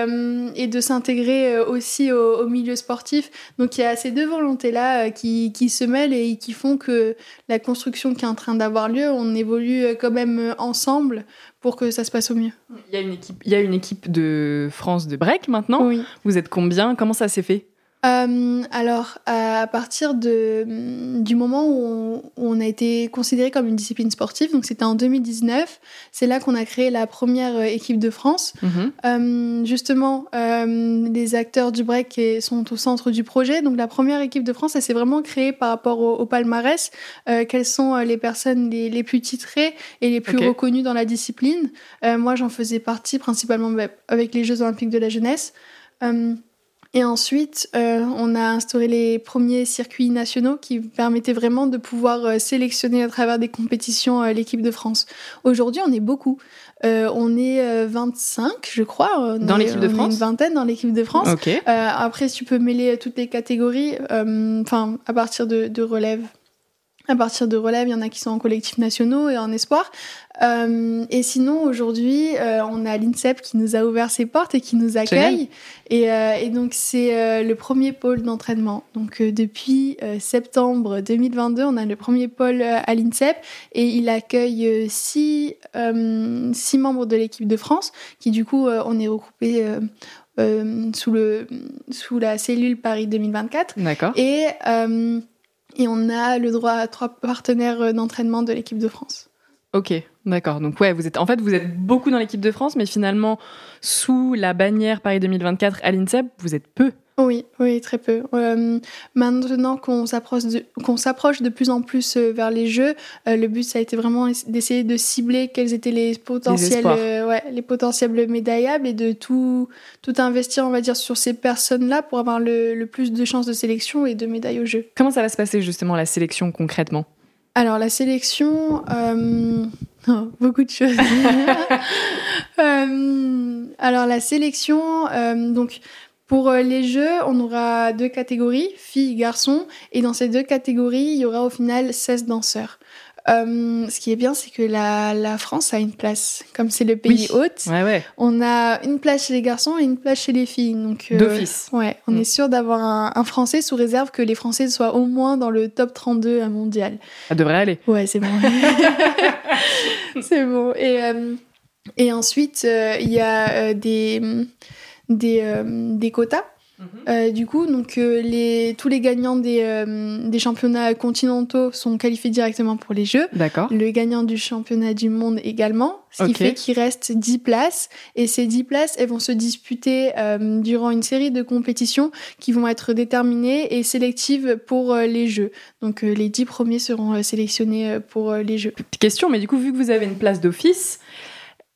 et de s'intégrer aussi au, au, milieu sportif. Donc il y a ces deux volontés-là qui, qui se mêlent et qui font que la construction qui est en train d'avoir lieu, on évolue quand même ensemble pour que ça se passe au mieux. Il y a une équipe, il y a une équipe de France de break maintenant. Oui. Vous êtes combien? Comment ça s'est fait euh, alors, à partir de, du moment où on, a été considéré comme une discipline sportive, donc c'était en 2019, c'est là qu'on a créé la première euh, équipe de France. Mhm. Euh, justement, les acteurs du break sont au centre du projet. Donc la première équipe de France, elle s'est vraiment créée par rapport au, palmarès. quelles sont les personnes les, plus titrées et les plus reconnues dans la discipline? Moi, j'en faisais partie principalement bah, avec les Jeux olympiques de la jeunesse. Et ensuite, euh, on a instauré les premiers circuits nationaux qui permettaient vraiment de pouvoir euh, sélectionner à travers des compétitions euh, l'équipe de France. Aujourd'hui, on est beaucoup. on est 25, je crois. dans l'équipe de France Une vingtaine dans l'équipe de France. après, si tu peux mêler toutes les catégories, enfin, à partir de relève, à partir de relève, il y en a qui sont en collectifs nationaux et en espoir. Euh, et sinon, aujourd'hui, euh, on a l'INSEP qui nous a ouvert ses portes et qui nous accueille. Et, euh, et, donc, c'est le premier pôle d'entraînement. Donc, depuis septembre 2022, on a le premier pôle à l'INSEP et il accueille six, six membres de l'équipe de France qui, du coup, on est regroupés. sous, le, sous la cellule Paris 2024. D'accord. Et et on a le droit à trois partenaires euh, d'entraînement de l'équipe de France. Ok, d'accord. Donc ouais, vous êtes en fait vous êtes beaucoup dans l'équipe de France, mais finalement sous la bannière Paris 2024 à l'INSEP, vous êtes peu. Oui, oui, très peu. Euh, maintenant qu'on s'approche de, qu'on s'approche de plus en plus euh, vers les jeux, euh, le but ça a été vraiment d'essayer de cibler quels étaient les potentiels, les, ouais, les potentiels médaillables et de tout, tout investir, on va dire, sur ces personnes-là pour avoir le, le plus de chances de sélection et de médailles aux jeux. Comment ça va se passer justement la sélection concrètement? Alors la sélection, oh, beaucoup de choses. alors la sélection, donc pour euh, les jeux, on aura deux catégories, filles, garçons, et dans ces deux catégories, il y aura au final 16 danseurs. Euh, ce qui est bien, c'est que la, la, France a une place. Comme c'est le pays hôte, on a une place chez les garçons et une place chez les filles. Donc, euh, D'office. Ouais, on mm. est sûr d'avoir un, un, Français sous réserve que les Français soient au moins dans le top 32 mondial. Ça devrait aller. Ouais, c'est bon. c'est bon. Et, euh, et ensuite, il y a des des, euh, des quotas. Mhm. Euh, du coup, donc euh, les, tous les gagnants des, des, championnats continentaux sont qualifiés directement pour les Jeux. D'accord. Le gagnant du championnat du monde également, ce qui fait qu'il reste 10 places. Et ces 10 places, elles vont se disputer durant une série de compétitions qui vont être déterminées et sélectives pour les Jeux. Donc les 10 premiers seront sélectionnés pour les Jeux. Petite question, mais du coup, vu que vous avez une place d'office,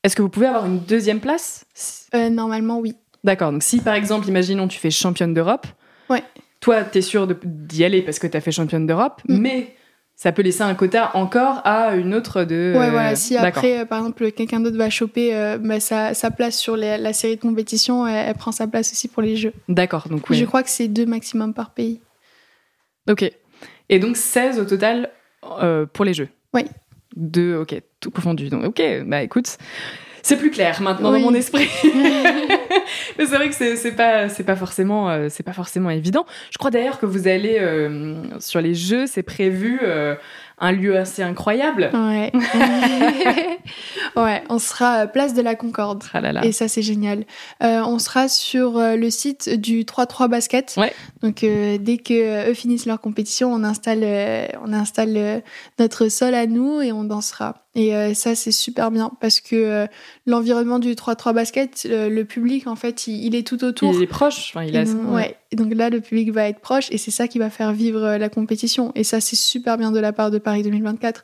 est-ce que vous pouvez avoir une deuxième place? Normalement, oui. D'accord. Donc, si par exemple, imaginons, tu fais championne d'Europe, ouais. toi, tu es sûr d'y aller parce que tu as fait championne d'Europe, mm. mais ça peut laisser un quota encore à une autre de. Ouais, voilà. Si après, euh, par exemple, quelqu'un d'autre va choper euh, bah, sa, sa, place sur la série de compétition, elle, prend sa place aussi pour les Jeux. D'accord. Donc, oui. Je crois que c'est deux maximum par pays. Ok. Et donc 16 au total euh, pour les Jeux. Oui. Deux, ok, tout confondu. Donc, ok, bah écoute, c'est plus clair maintenant dans mon esprit. Mais c'est vrai que c'est pas forcément euh, c'est pas forcément évident. Je crois d'ailleurs que vous allez euh, sur les jeux, c'est prévu euh, un lieu assez incroyable. Ouais. ouais, on sera place de la Concorde. Ah là là. Et ça, c'est génial. Euh, on sera sur euh, le site du 3-3 basket. Ouais. Donc, euh, dès que eux finissent leur compétition, on installe, on installe notre sol à nous et on dansera. Et ça, c'est super bien parce que l'environnement du 3-3 basket, le public, en fait, il, est tout autour. Il est proche. Enfin, il est ouais donc là, le public va être proche et c'est ça qui va faire vivre la compétition. Et ça, c'est super bien de la part de Paris 2024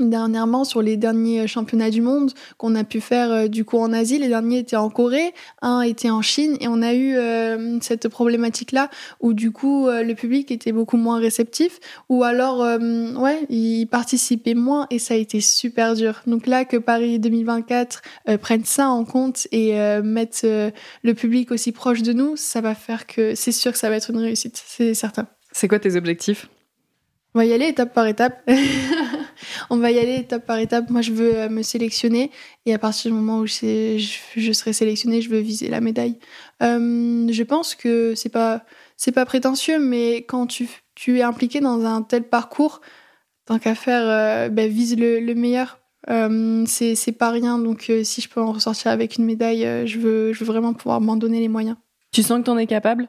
dernièrement sur les derniers euh, championnats du monde qu'on a pu faire euh, du coup en Asie. Les derniers étaient en Corée, un était en Chine et on a eu euh, cette problématique là où du coup le public était beaucoup moins réceptif ou alors ouais il participait moins et ça a été super dur. Donc là que Paris 2024 prenne ça en compte et mette le public aussi proche de nous, ça va faire que c'est sûr que ça va être une réussite, c'est certain. C'est quoi tes objectifs? On va y aller étape par étape. on va y aller étape par étape. Moi, je veux euh, me sélectionner et à partir du moment où je, je serai sélectionnée, je veux viser la médaille. Euh, je pense que c'est pas c'est pas prétentieux, mais quand tu, tu es impliqué dans un tel parcours, tant qu'à faire, euh, ben, vise le, le meilleur. c'est pas rien, donc si je peux en ressortir avec une médaille, je, veux, je veux vraiment pouvoir m'en donner les moyens. Tu sens que tu en es capable?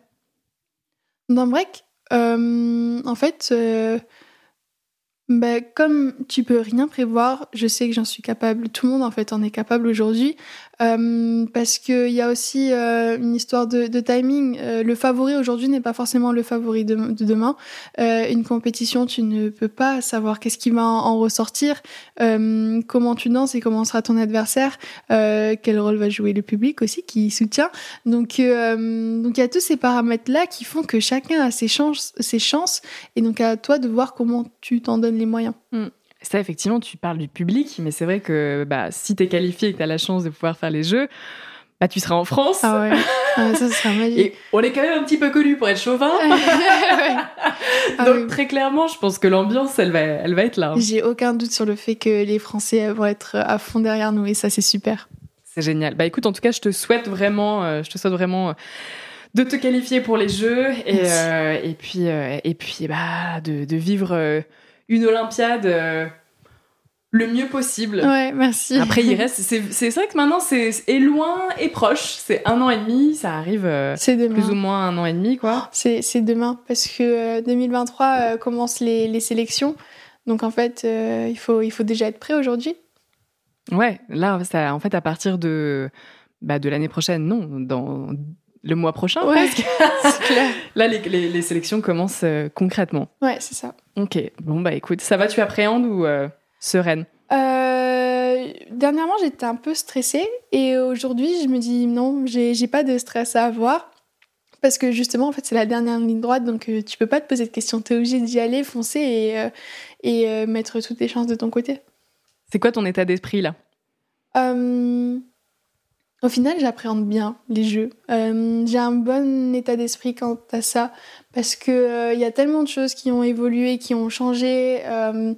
D'un break? En fait, bah, comme tu peux rien prévoir, je sais que j'en suis capable. Tout le monde en fait en est capable aujourd'hui. Euh, parce qu'il y a aussi euh, une histoire de, de timing. Euh, le favori aujourd'hui n'est pas forcément le favori de, de demain. une compétition, tu ne peux pas savoir qu'est-ce qui va en, ressortir, comment tu danses et comment sera ton adversaire, quel rôle va jouer le public aussi qui soutient. Donc, donc il y a tous ces paramètres-là qui font que chacun a ses chances, ses chances, et donc à toi de voir comment tu t'en donnes les moyens. Mm. Ça, effectivement, tu parles du public, mais c'est vrai que bah, si tu es qualifié et que tu as la chance de pouvoir faire les jeux, bah, tu seras en France. Ah ouais, ah, ça sera magique. Et on est quand même un petit peu connu pour être chauvin. Ah Donc très clairement, je pense que l'ambiance, elle va, elle va être là. Hein. J'ai aucun doute sur le fait que les Français vont être à fond derrière nous et ça, c'est super. C'est génial. Bah écoute, en tout cas, je te souhaite vraiment, euh, je te souhaite vraiment. Euh, de te qualifier pour les Jeux et, euh, et puis et puis bah de, de vivre une Olympiade euh, le mieux possible. Ouais, merci. Après, il reste. C'est vrai que maintenant, c'est est loin et proche. C'est un an et demi, ça arrive euh, plus ou moins un an et demi, quoi. C'est demain, parce que 2023 euh, commence les, les, sélections. Donc, en fait, il, faut, il faut déjà être prêt aujourd'hui. Ouais, là, ça, en fait, à partir de, bah, de l'année prochaine, non, dans le mois prochain, ouais, clair. Là, les, les, les, sélections commencent concrètement. Ouais, c'est ça. Ok, bon bah écoute, ça va, tu appréhendes ou euh, sereine? Euh, Dernièrement, j'étais un peu stressée et aujourd'hui, je me dis non, j'ai pas de stress à avoir. Parce que justement, en fait, c'est la dernière ligne droite, donc euh, tu peux pas te poser de questions. T'es obligé d'y aller, foncer et, et mettre toutes tes chances de ton côté. C'est quoi ton état d'esprit là? Au final, j'appréhende bien les jeux. j'ai un bon état d'esprit quant à ça parce que il euh, y a tellement de choses qui ont évolué, qui ont changé, euh,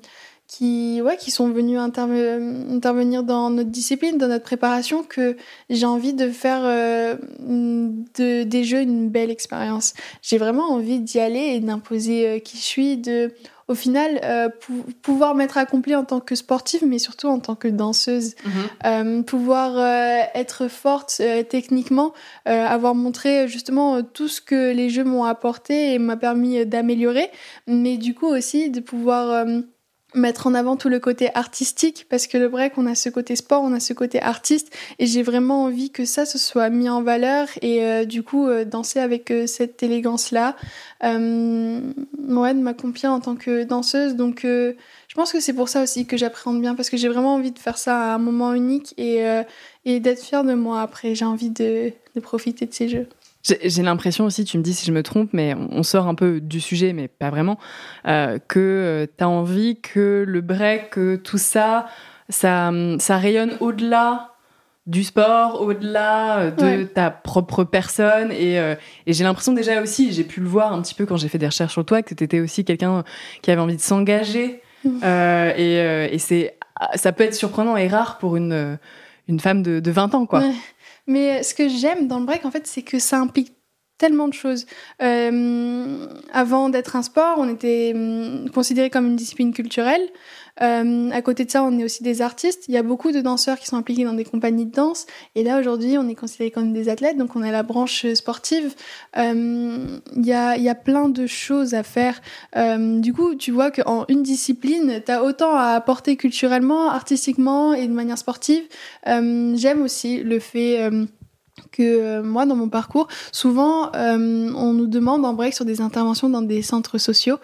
qui ouais, qui sont venues intervenir dans notre discipline, dans notre préparation, que j'ai envie de faire euh, de, des jeux une belle expérience. J'ai vraiment envie d'y aller et d'imposer qui je suis, de au final, euh, pouvoir m'être accomplie en tant que sportive, mais surtout en tant que danseuse, mhm. euh, pouvoir euh, être forte techniquement, avoir montré justement tout ce que les jeux m'ont apporté et m'a permis d'améliorer, mais du coup aussi de pouvoir mettre en avant tout le côté artistique parce que le break on a ce côté sport on a ce côté artiste et j'ai vraiment envie que ça se soit mis en valeur et euh, du coup euh, danser avec euh, cette élégance là ouais de m'accomplir en tant que danseuse. Donc je pense que c'est pour ça aussi que j'appréhende bien parce que j'ai vraiment envie de faire ça à un moment unique et, et d'être fière de moi après. J'ai envie de profiter de ces jeux j'ai l'impression aussi, tu me dis si je me trompe, mais on sort un peu du sujet, mais pas vraiment, euh, que euh, tu as envie que le break, que tout ça, ça, ça rayonne au-delà du sport, au-delà euh, de ta propre personne. Et, et j'ai l'impression déjà aussi, j'ai pu le voir un petit peu quand j'ai fait des recherches sur toi, que tu étais aussi quelqu'un qui avait envie de s'engager. Mmh. et et c'est, ça peut être surprenant et rare pour une, une femme de, de 20 ans, quoi. Mais ce que j'aime dans le break, en fait, c'est que ça implique tellement de choses. Euh, avant d'être un sport, on était hum, considéré comme une discipline culturelle. Euh, à côté de ça, on est aussi des artistes. Il y a beaucoup de danseurs qui sont impliqués dans des compagnies de danse. Et là, aujourd'hui, on est considéré comme des athlètes, donc on a la branche sportive. Euh, il y, a, y, a, plein de choses à faire. Euh, du coup, tu vois qu'en une discipline, tu as autant à apporter culturellement, artistiquement et de manière sportive. J'aime aussi le fait que euh, moi, dans mon parcours, souvent, euh, on nous demande en break sur des interventions dans des centres sociaux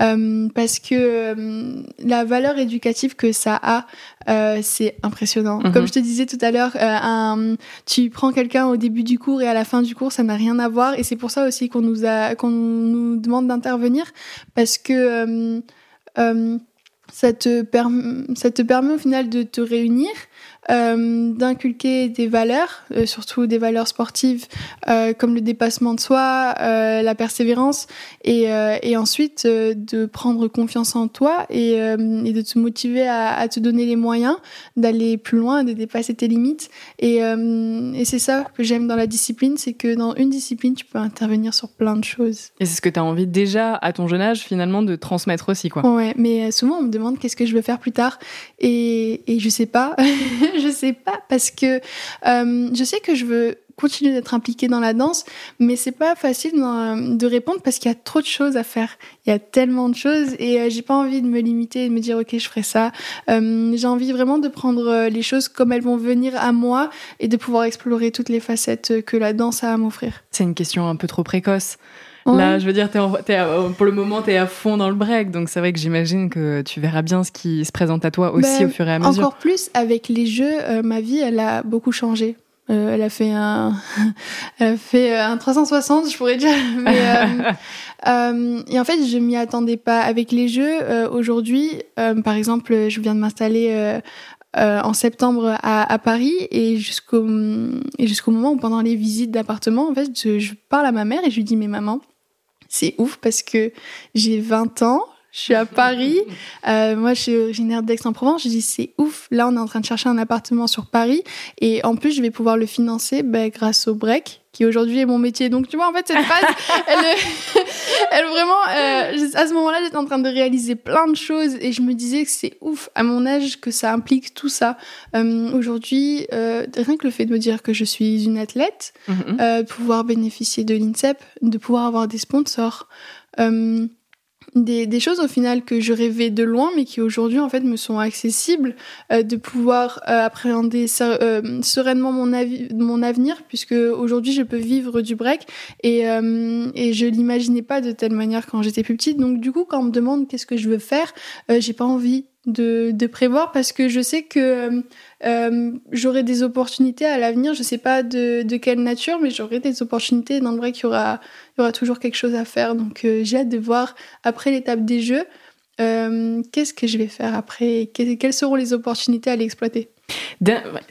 euh, parce que la valeur éducative que ça a, c'est impressionnant. Mhm. Comme je te disais tout à l'heure, tu prends quelqu'un au début du cours et à la fin du cours, ça n'a rien à voir. Et c'est pour ça aussi qu'on nous, a, qu'on nous demande d'intervenir parce que ça, te ça te permet au final de te réunir euh, d'inculquer des valeurs, euh, surtout des valeurs sportives euh, comme le dépassement de soi, la persévérance, et, et ensuite de prendre confiance en toi et, et de te motiver à, à, te donner les moyens d'aller plus loin, de dépasser tes limites. Et, et c'est ça que j'aime dans la discipline, c'est que dans une discipline, tu peux intervenir sur plein de choses. Et c'est ce que tu as envie déjà, à ton jeune âge, finalement, de transmettre aussi, quoi. Ouais, mais souvent on me demande qu'est-ce que je veux faire plus tard, et, et je sais pas. je sais pas parce que euh, je sais que je veux continuer d'être impliquée dans la danse, mais c'est pas facile de répondre parce qu'il y a trop de choses à faire. Il y a tellement de choses et j'ai pas envie de me limiter et de me dire ok je ferai ça. j'ai envie vraiment de prendre les choses comme elles vont venir à moi et de pouvoir explorer toutes les facettes que la danse a à m'offrir. C'est une question un peu trop précoce. Là, je veux dire, pour le moment, tu es à fond dans le break. Donc, c'est vrai que j'imagine que tu verras bien ce qui se présente à toi aussi ben, au fur et à mesure. Encore plus avec les jeux, euh, ma vie, elle a beaucoup changé. Euh, elle a fait un, elle a fait un 360, je pourrais dire. Euh, et en fait, je m'y attendais pas. Avec les jeux, aujourd'hui, par exemple, je viens de m'installer en septembre à, Paris et jusqu'au jusqu'au moment où pendant les visites d'appartement, en fait, je, je, parle à ma mère et je lui dis mais maman, c'est ouf parce que j'ai 20 ans, je suis à Paris. Euh, moi, je suis originaire d'Aix-en-Provence. Je dis, c'est ouf. Là, on est en train de chercher un appartement sur Paris. Et en plus, je vais pouvoir le financer bah, grâce au break, qui aujourd'hui est mon métier. Donc, tu vois, en fait, cette phase, elle, elle vraiment, euh, à ce moment-là, j'étais en train de réaliser plein de choses. Et je me disais que c'est ouf, à mon âge, que ça implique tout ça. Euh, aujourd'hui, rien que le fait de me dire que je suis une athlète, mm-hmm. euh, pouvoir bénéficier de l'INSEP, de pouvoir avoir des sponsors, euh, des, des, choses au final que je rêvais de loin, mais qui aujourd'hui en fait me sont accessibles, euh, de pouvoir euh, appréhender euh, sereinement mon, mon avenir, puisque aujourd'hui je peux vivre du break et, et je l'imaginais pas de telle manière quand j'étais plus petite. Donc du coup, quand on me demande qu'est-ce que je veux faire, j'ai pas envie de, de, prévoir parce que je sais que euh, j'aurai des opportunités à l'avenir. Je sais pas de, de quelle nature, mais j'aurai des opportunités. Dans le vrai, qu'il y aura, il y aura toujours quelque chose à faire. Donc euh, j'ai hâte de voir après l'étape des jeux. Euh, qu'est-ce que je vais faire après Quelles seront les opportunités à l'exploiter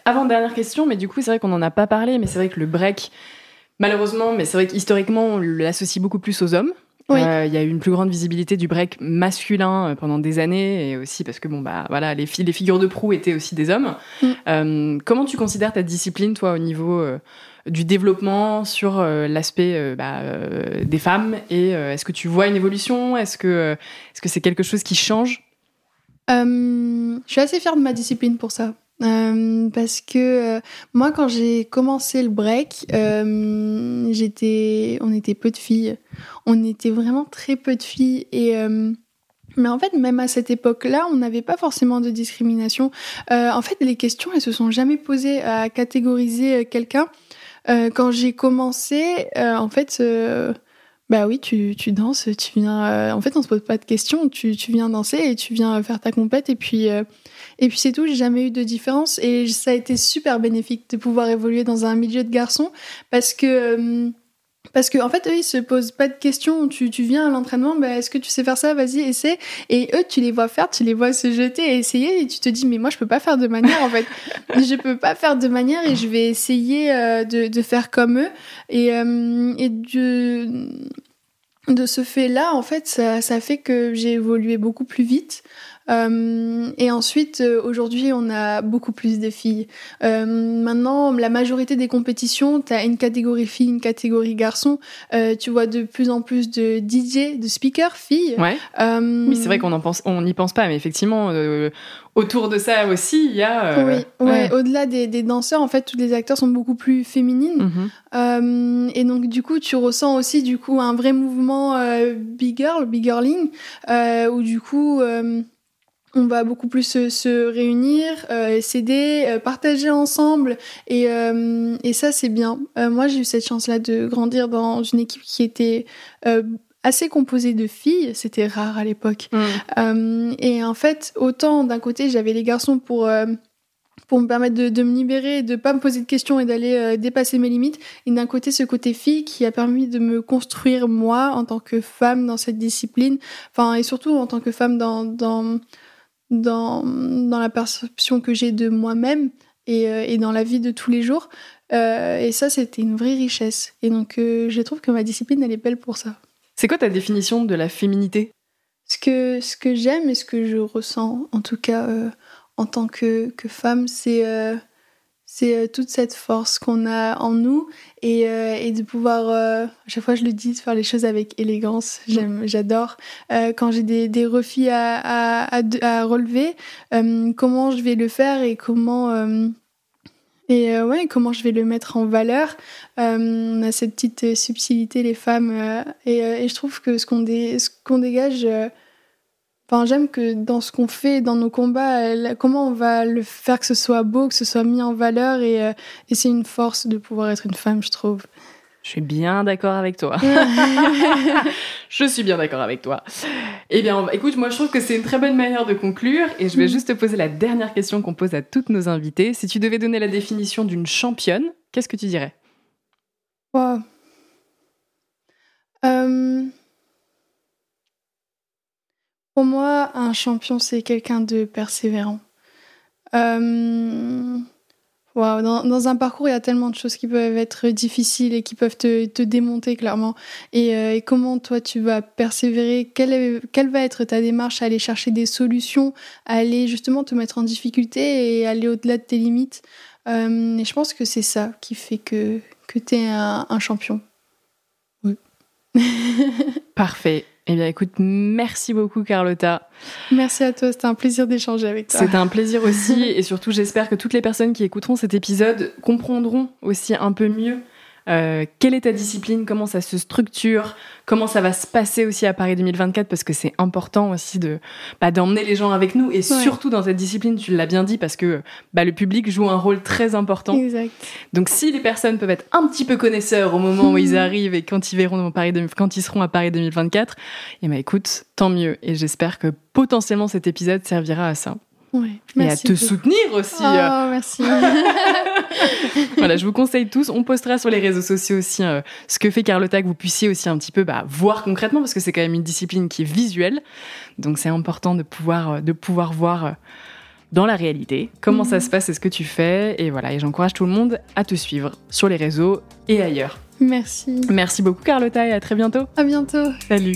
Avant dernière question, mais du coup c'est vrai qu'on n'en a pas parlé, mais c'est vrai que le break, malheureusement, mais c'est vrai qu'historiquement on l'associe beaucoup plus aux hommes. Euh, il y a eu une plus grande visibilité du break masculin euh, pendant des années et aussi parce que bon bah voilà les, les figures de proue étaient aussi des hommes. Mm. Euh, comment tu considères ta discipline toi au niveau du développement sur l'aspect bah, des femmes et est-ce que tu vois une évolution? Est-ce que est-ce que c'est quelque chose qui change? Je suis assez fière de ma discipline pour ça. Euh, parce que euh, moi, quand j'ai commencé le break, euh, j'étais, on était peu de filles. On était vraiment très peu de filles et mais en fait, même à cette époque-là, on n'avait pas forcément de discrimination. en fait, les questions, elles se sont jamais posées à catégoriser quelqu'un. quand j'ai commencé, en fait, bah oui, tu, tu danses, tu viens. en fait, on se pose pas de questions. Tu, tu viens danser et tu viens faire ta compète et puis et puis c'est tout, j'ai jamais eu de différence et ça a été super bénéfique de pouvoir évoluer dans un milieu de garçons parce que euh, parce qu'en en fait, eux, ils se posent pas de questions. Tu, tu viens à l'entraînement, bah, est-ce que tu sais faire ça? Vas-y, essaie. Et eux, tu les vois faire, tu les vois se jeter et essayer. Et tu te dis, mais moi, je peux pas faire de manière, en fait. je peux pas faire de manière et je vais essayer euh, de, de, faire comme eux. Et, euh, et de, de ce fait-là, en fait, ça, ça fait que j'ai évolué beaucoup plus vite. Euh, et ensuite, euh, aujourd'hui, on a beaucoup plus de filles. Euh, maintenant, la majorité des compétitions, tu as une catégorie filles, une catégorie garçons. tu vois de plus en plus de DJ, de speakers filles. Ouais. oui, c'est vrai qu'on en pense, on n'y pense pas, mais effectivement, autour de ça aussi, il y a. oui, ouais. au-delà des, des, danseurs, en fait, tous les acteurs sont beaucoup plus féminines. Mhm. et donc, du coup, tu ressens aussi du coup un vrai mouvement big girl, big girling, où du coup on va beaucoup plus se, réunir, euh, s'aider, euh, partager ensemble et, euh, et ça c'est bien. moi j'ai eu cette chance-là de grandir dans une équipe qui était assez composée de filles, c'était rare à l'époque. Mm. et en fait autant d'un côté j'avais les garçons pour pour me permettre de, me libérer, de pas me poser de questions et d'aller dépasser mes limites. Et d'un côté, ce côté fille qui a permis de me construire moi en tant que femme dans cette discipline, enfin et surtout en tant que femme dans, dans dans, dans la perception que j'ai de moi-même et, euh, et, dans la vie de tous les jours. Euh, et ça, c'était une vraie richesse. Et donc, euh, je trouve que ma discipline, elle est belle pour ça. C'est quoi ta définition de la féminité? Ce que, ce que j'aime et ce que je ressens, en tout cas en tant que, que femme, c'est c'est euh, toute cette force qu'on a en nous et, euh, et de pouvoir, euh, à chaque fois je le dis, de faire les choses avec élégance. J'aime, j'adore. quand j'ai des, des refis à, à, à, relever, comment je vais le faire et comment Et euh, ouais, comment je vais le mettre en valeur euh, On a cette petite subtilité, les femmes, et, et, je trouve que ce qu'on qu'on dégage, enfin, j'aime que dans ce qu'on fait, dans nos combats, comment on va le faire que ce soit beau, que ce soit mis en valeur, et, et c'est une force de pouvoir être une femme, je trouve. Je suis bien d'accord avec toi. je suis bien d'accord avec toi. Eh bien, écoute, moi je trouve que c'est une très bonne manière de conclure et je vais mm. juste te poser la dernière question qu'on pose à toutes nos invités. Si tu devais donner la définition d'une championne, qu'est-ce que tu dirais? Euh, Pour moi, un champion, c'est quelqu'un de persévérant. Euh dans, un parcours, il y a tellement de choses qui peuvent être difficiles et qui peuvent te, démonter clairement. Euh, et, comment toi tu vas persévérer? Quelle, quelle, va être ta démarche à aller chercher des solutions, à aller justement te mettre en difficulté et aller au-delà de tes limites? Euh, et je pense que c'est ça qui fait que, que tu es un, un champion. Oui. Parfait. Eh bien, écoute, merci beaucoup, Carlotta. Merci à toi, c'était un plaisir d'échanger avec toi. C'était un plaisir aussi, et surtout, j'espère que toutes les personnes qui écouteront cet épisode comprendront aussi un peu mieux euh, quelle est ta discipline? Comment ça se structure? Comment ça va se passer aussi à Paris 2024 Parce que c'est important aussi de bah, d'emmener les gens avec nous et surtout dans cette discipline, tu l'as bien dit, parce que bah, le public joue un rôle très important. Exact. Donc si les personnes peuvent être un petit peu connaisseurs au moment où ils arrivent et quand ils verront Paris quand ils seront à Paris 2024, et bah écoute, tant mieux. Et j'espère que potentiellement cet épisode servira à ça. Ouais, et à te soutenir aussi. Oh, merci. voilà, je vous conseille tous. On postera sur les réseaux sociaux aussi euh, ce que fait Carlotta, que vous puissiez aussi un petit peu bah, voir concrètement, parce que c'est quand même une discipline qui est visuelle. Donc c'est important de pouvoir, euh, de pouvoir voir euh, dans la réalité comment ça mhm. se passe? Et ce que tu fais? Et voilà, et j'encourage tout le monde à te suivre sur les réseaux et ailleurs. Merci. Merci beaucoup Carlotta et à très bientôt. À bientôt. Salut.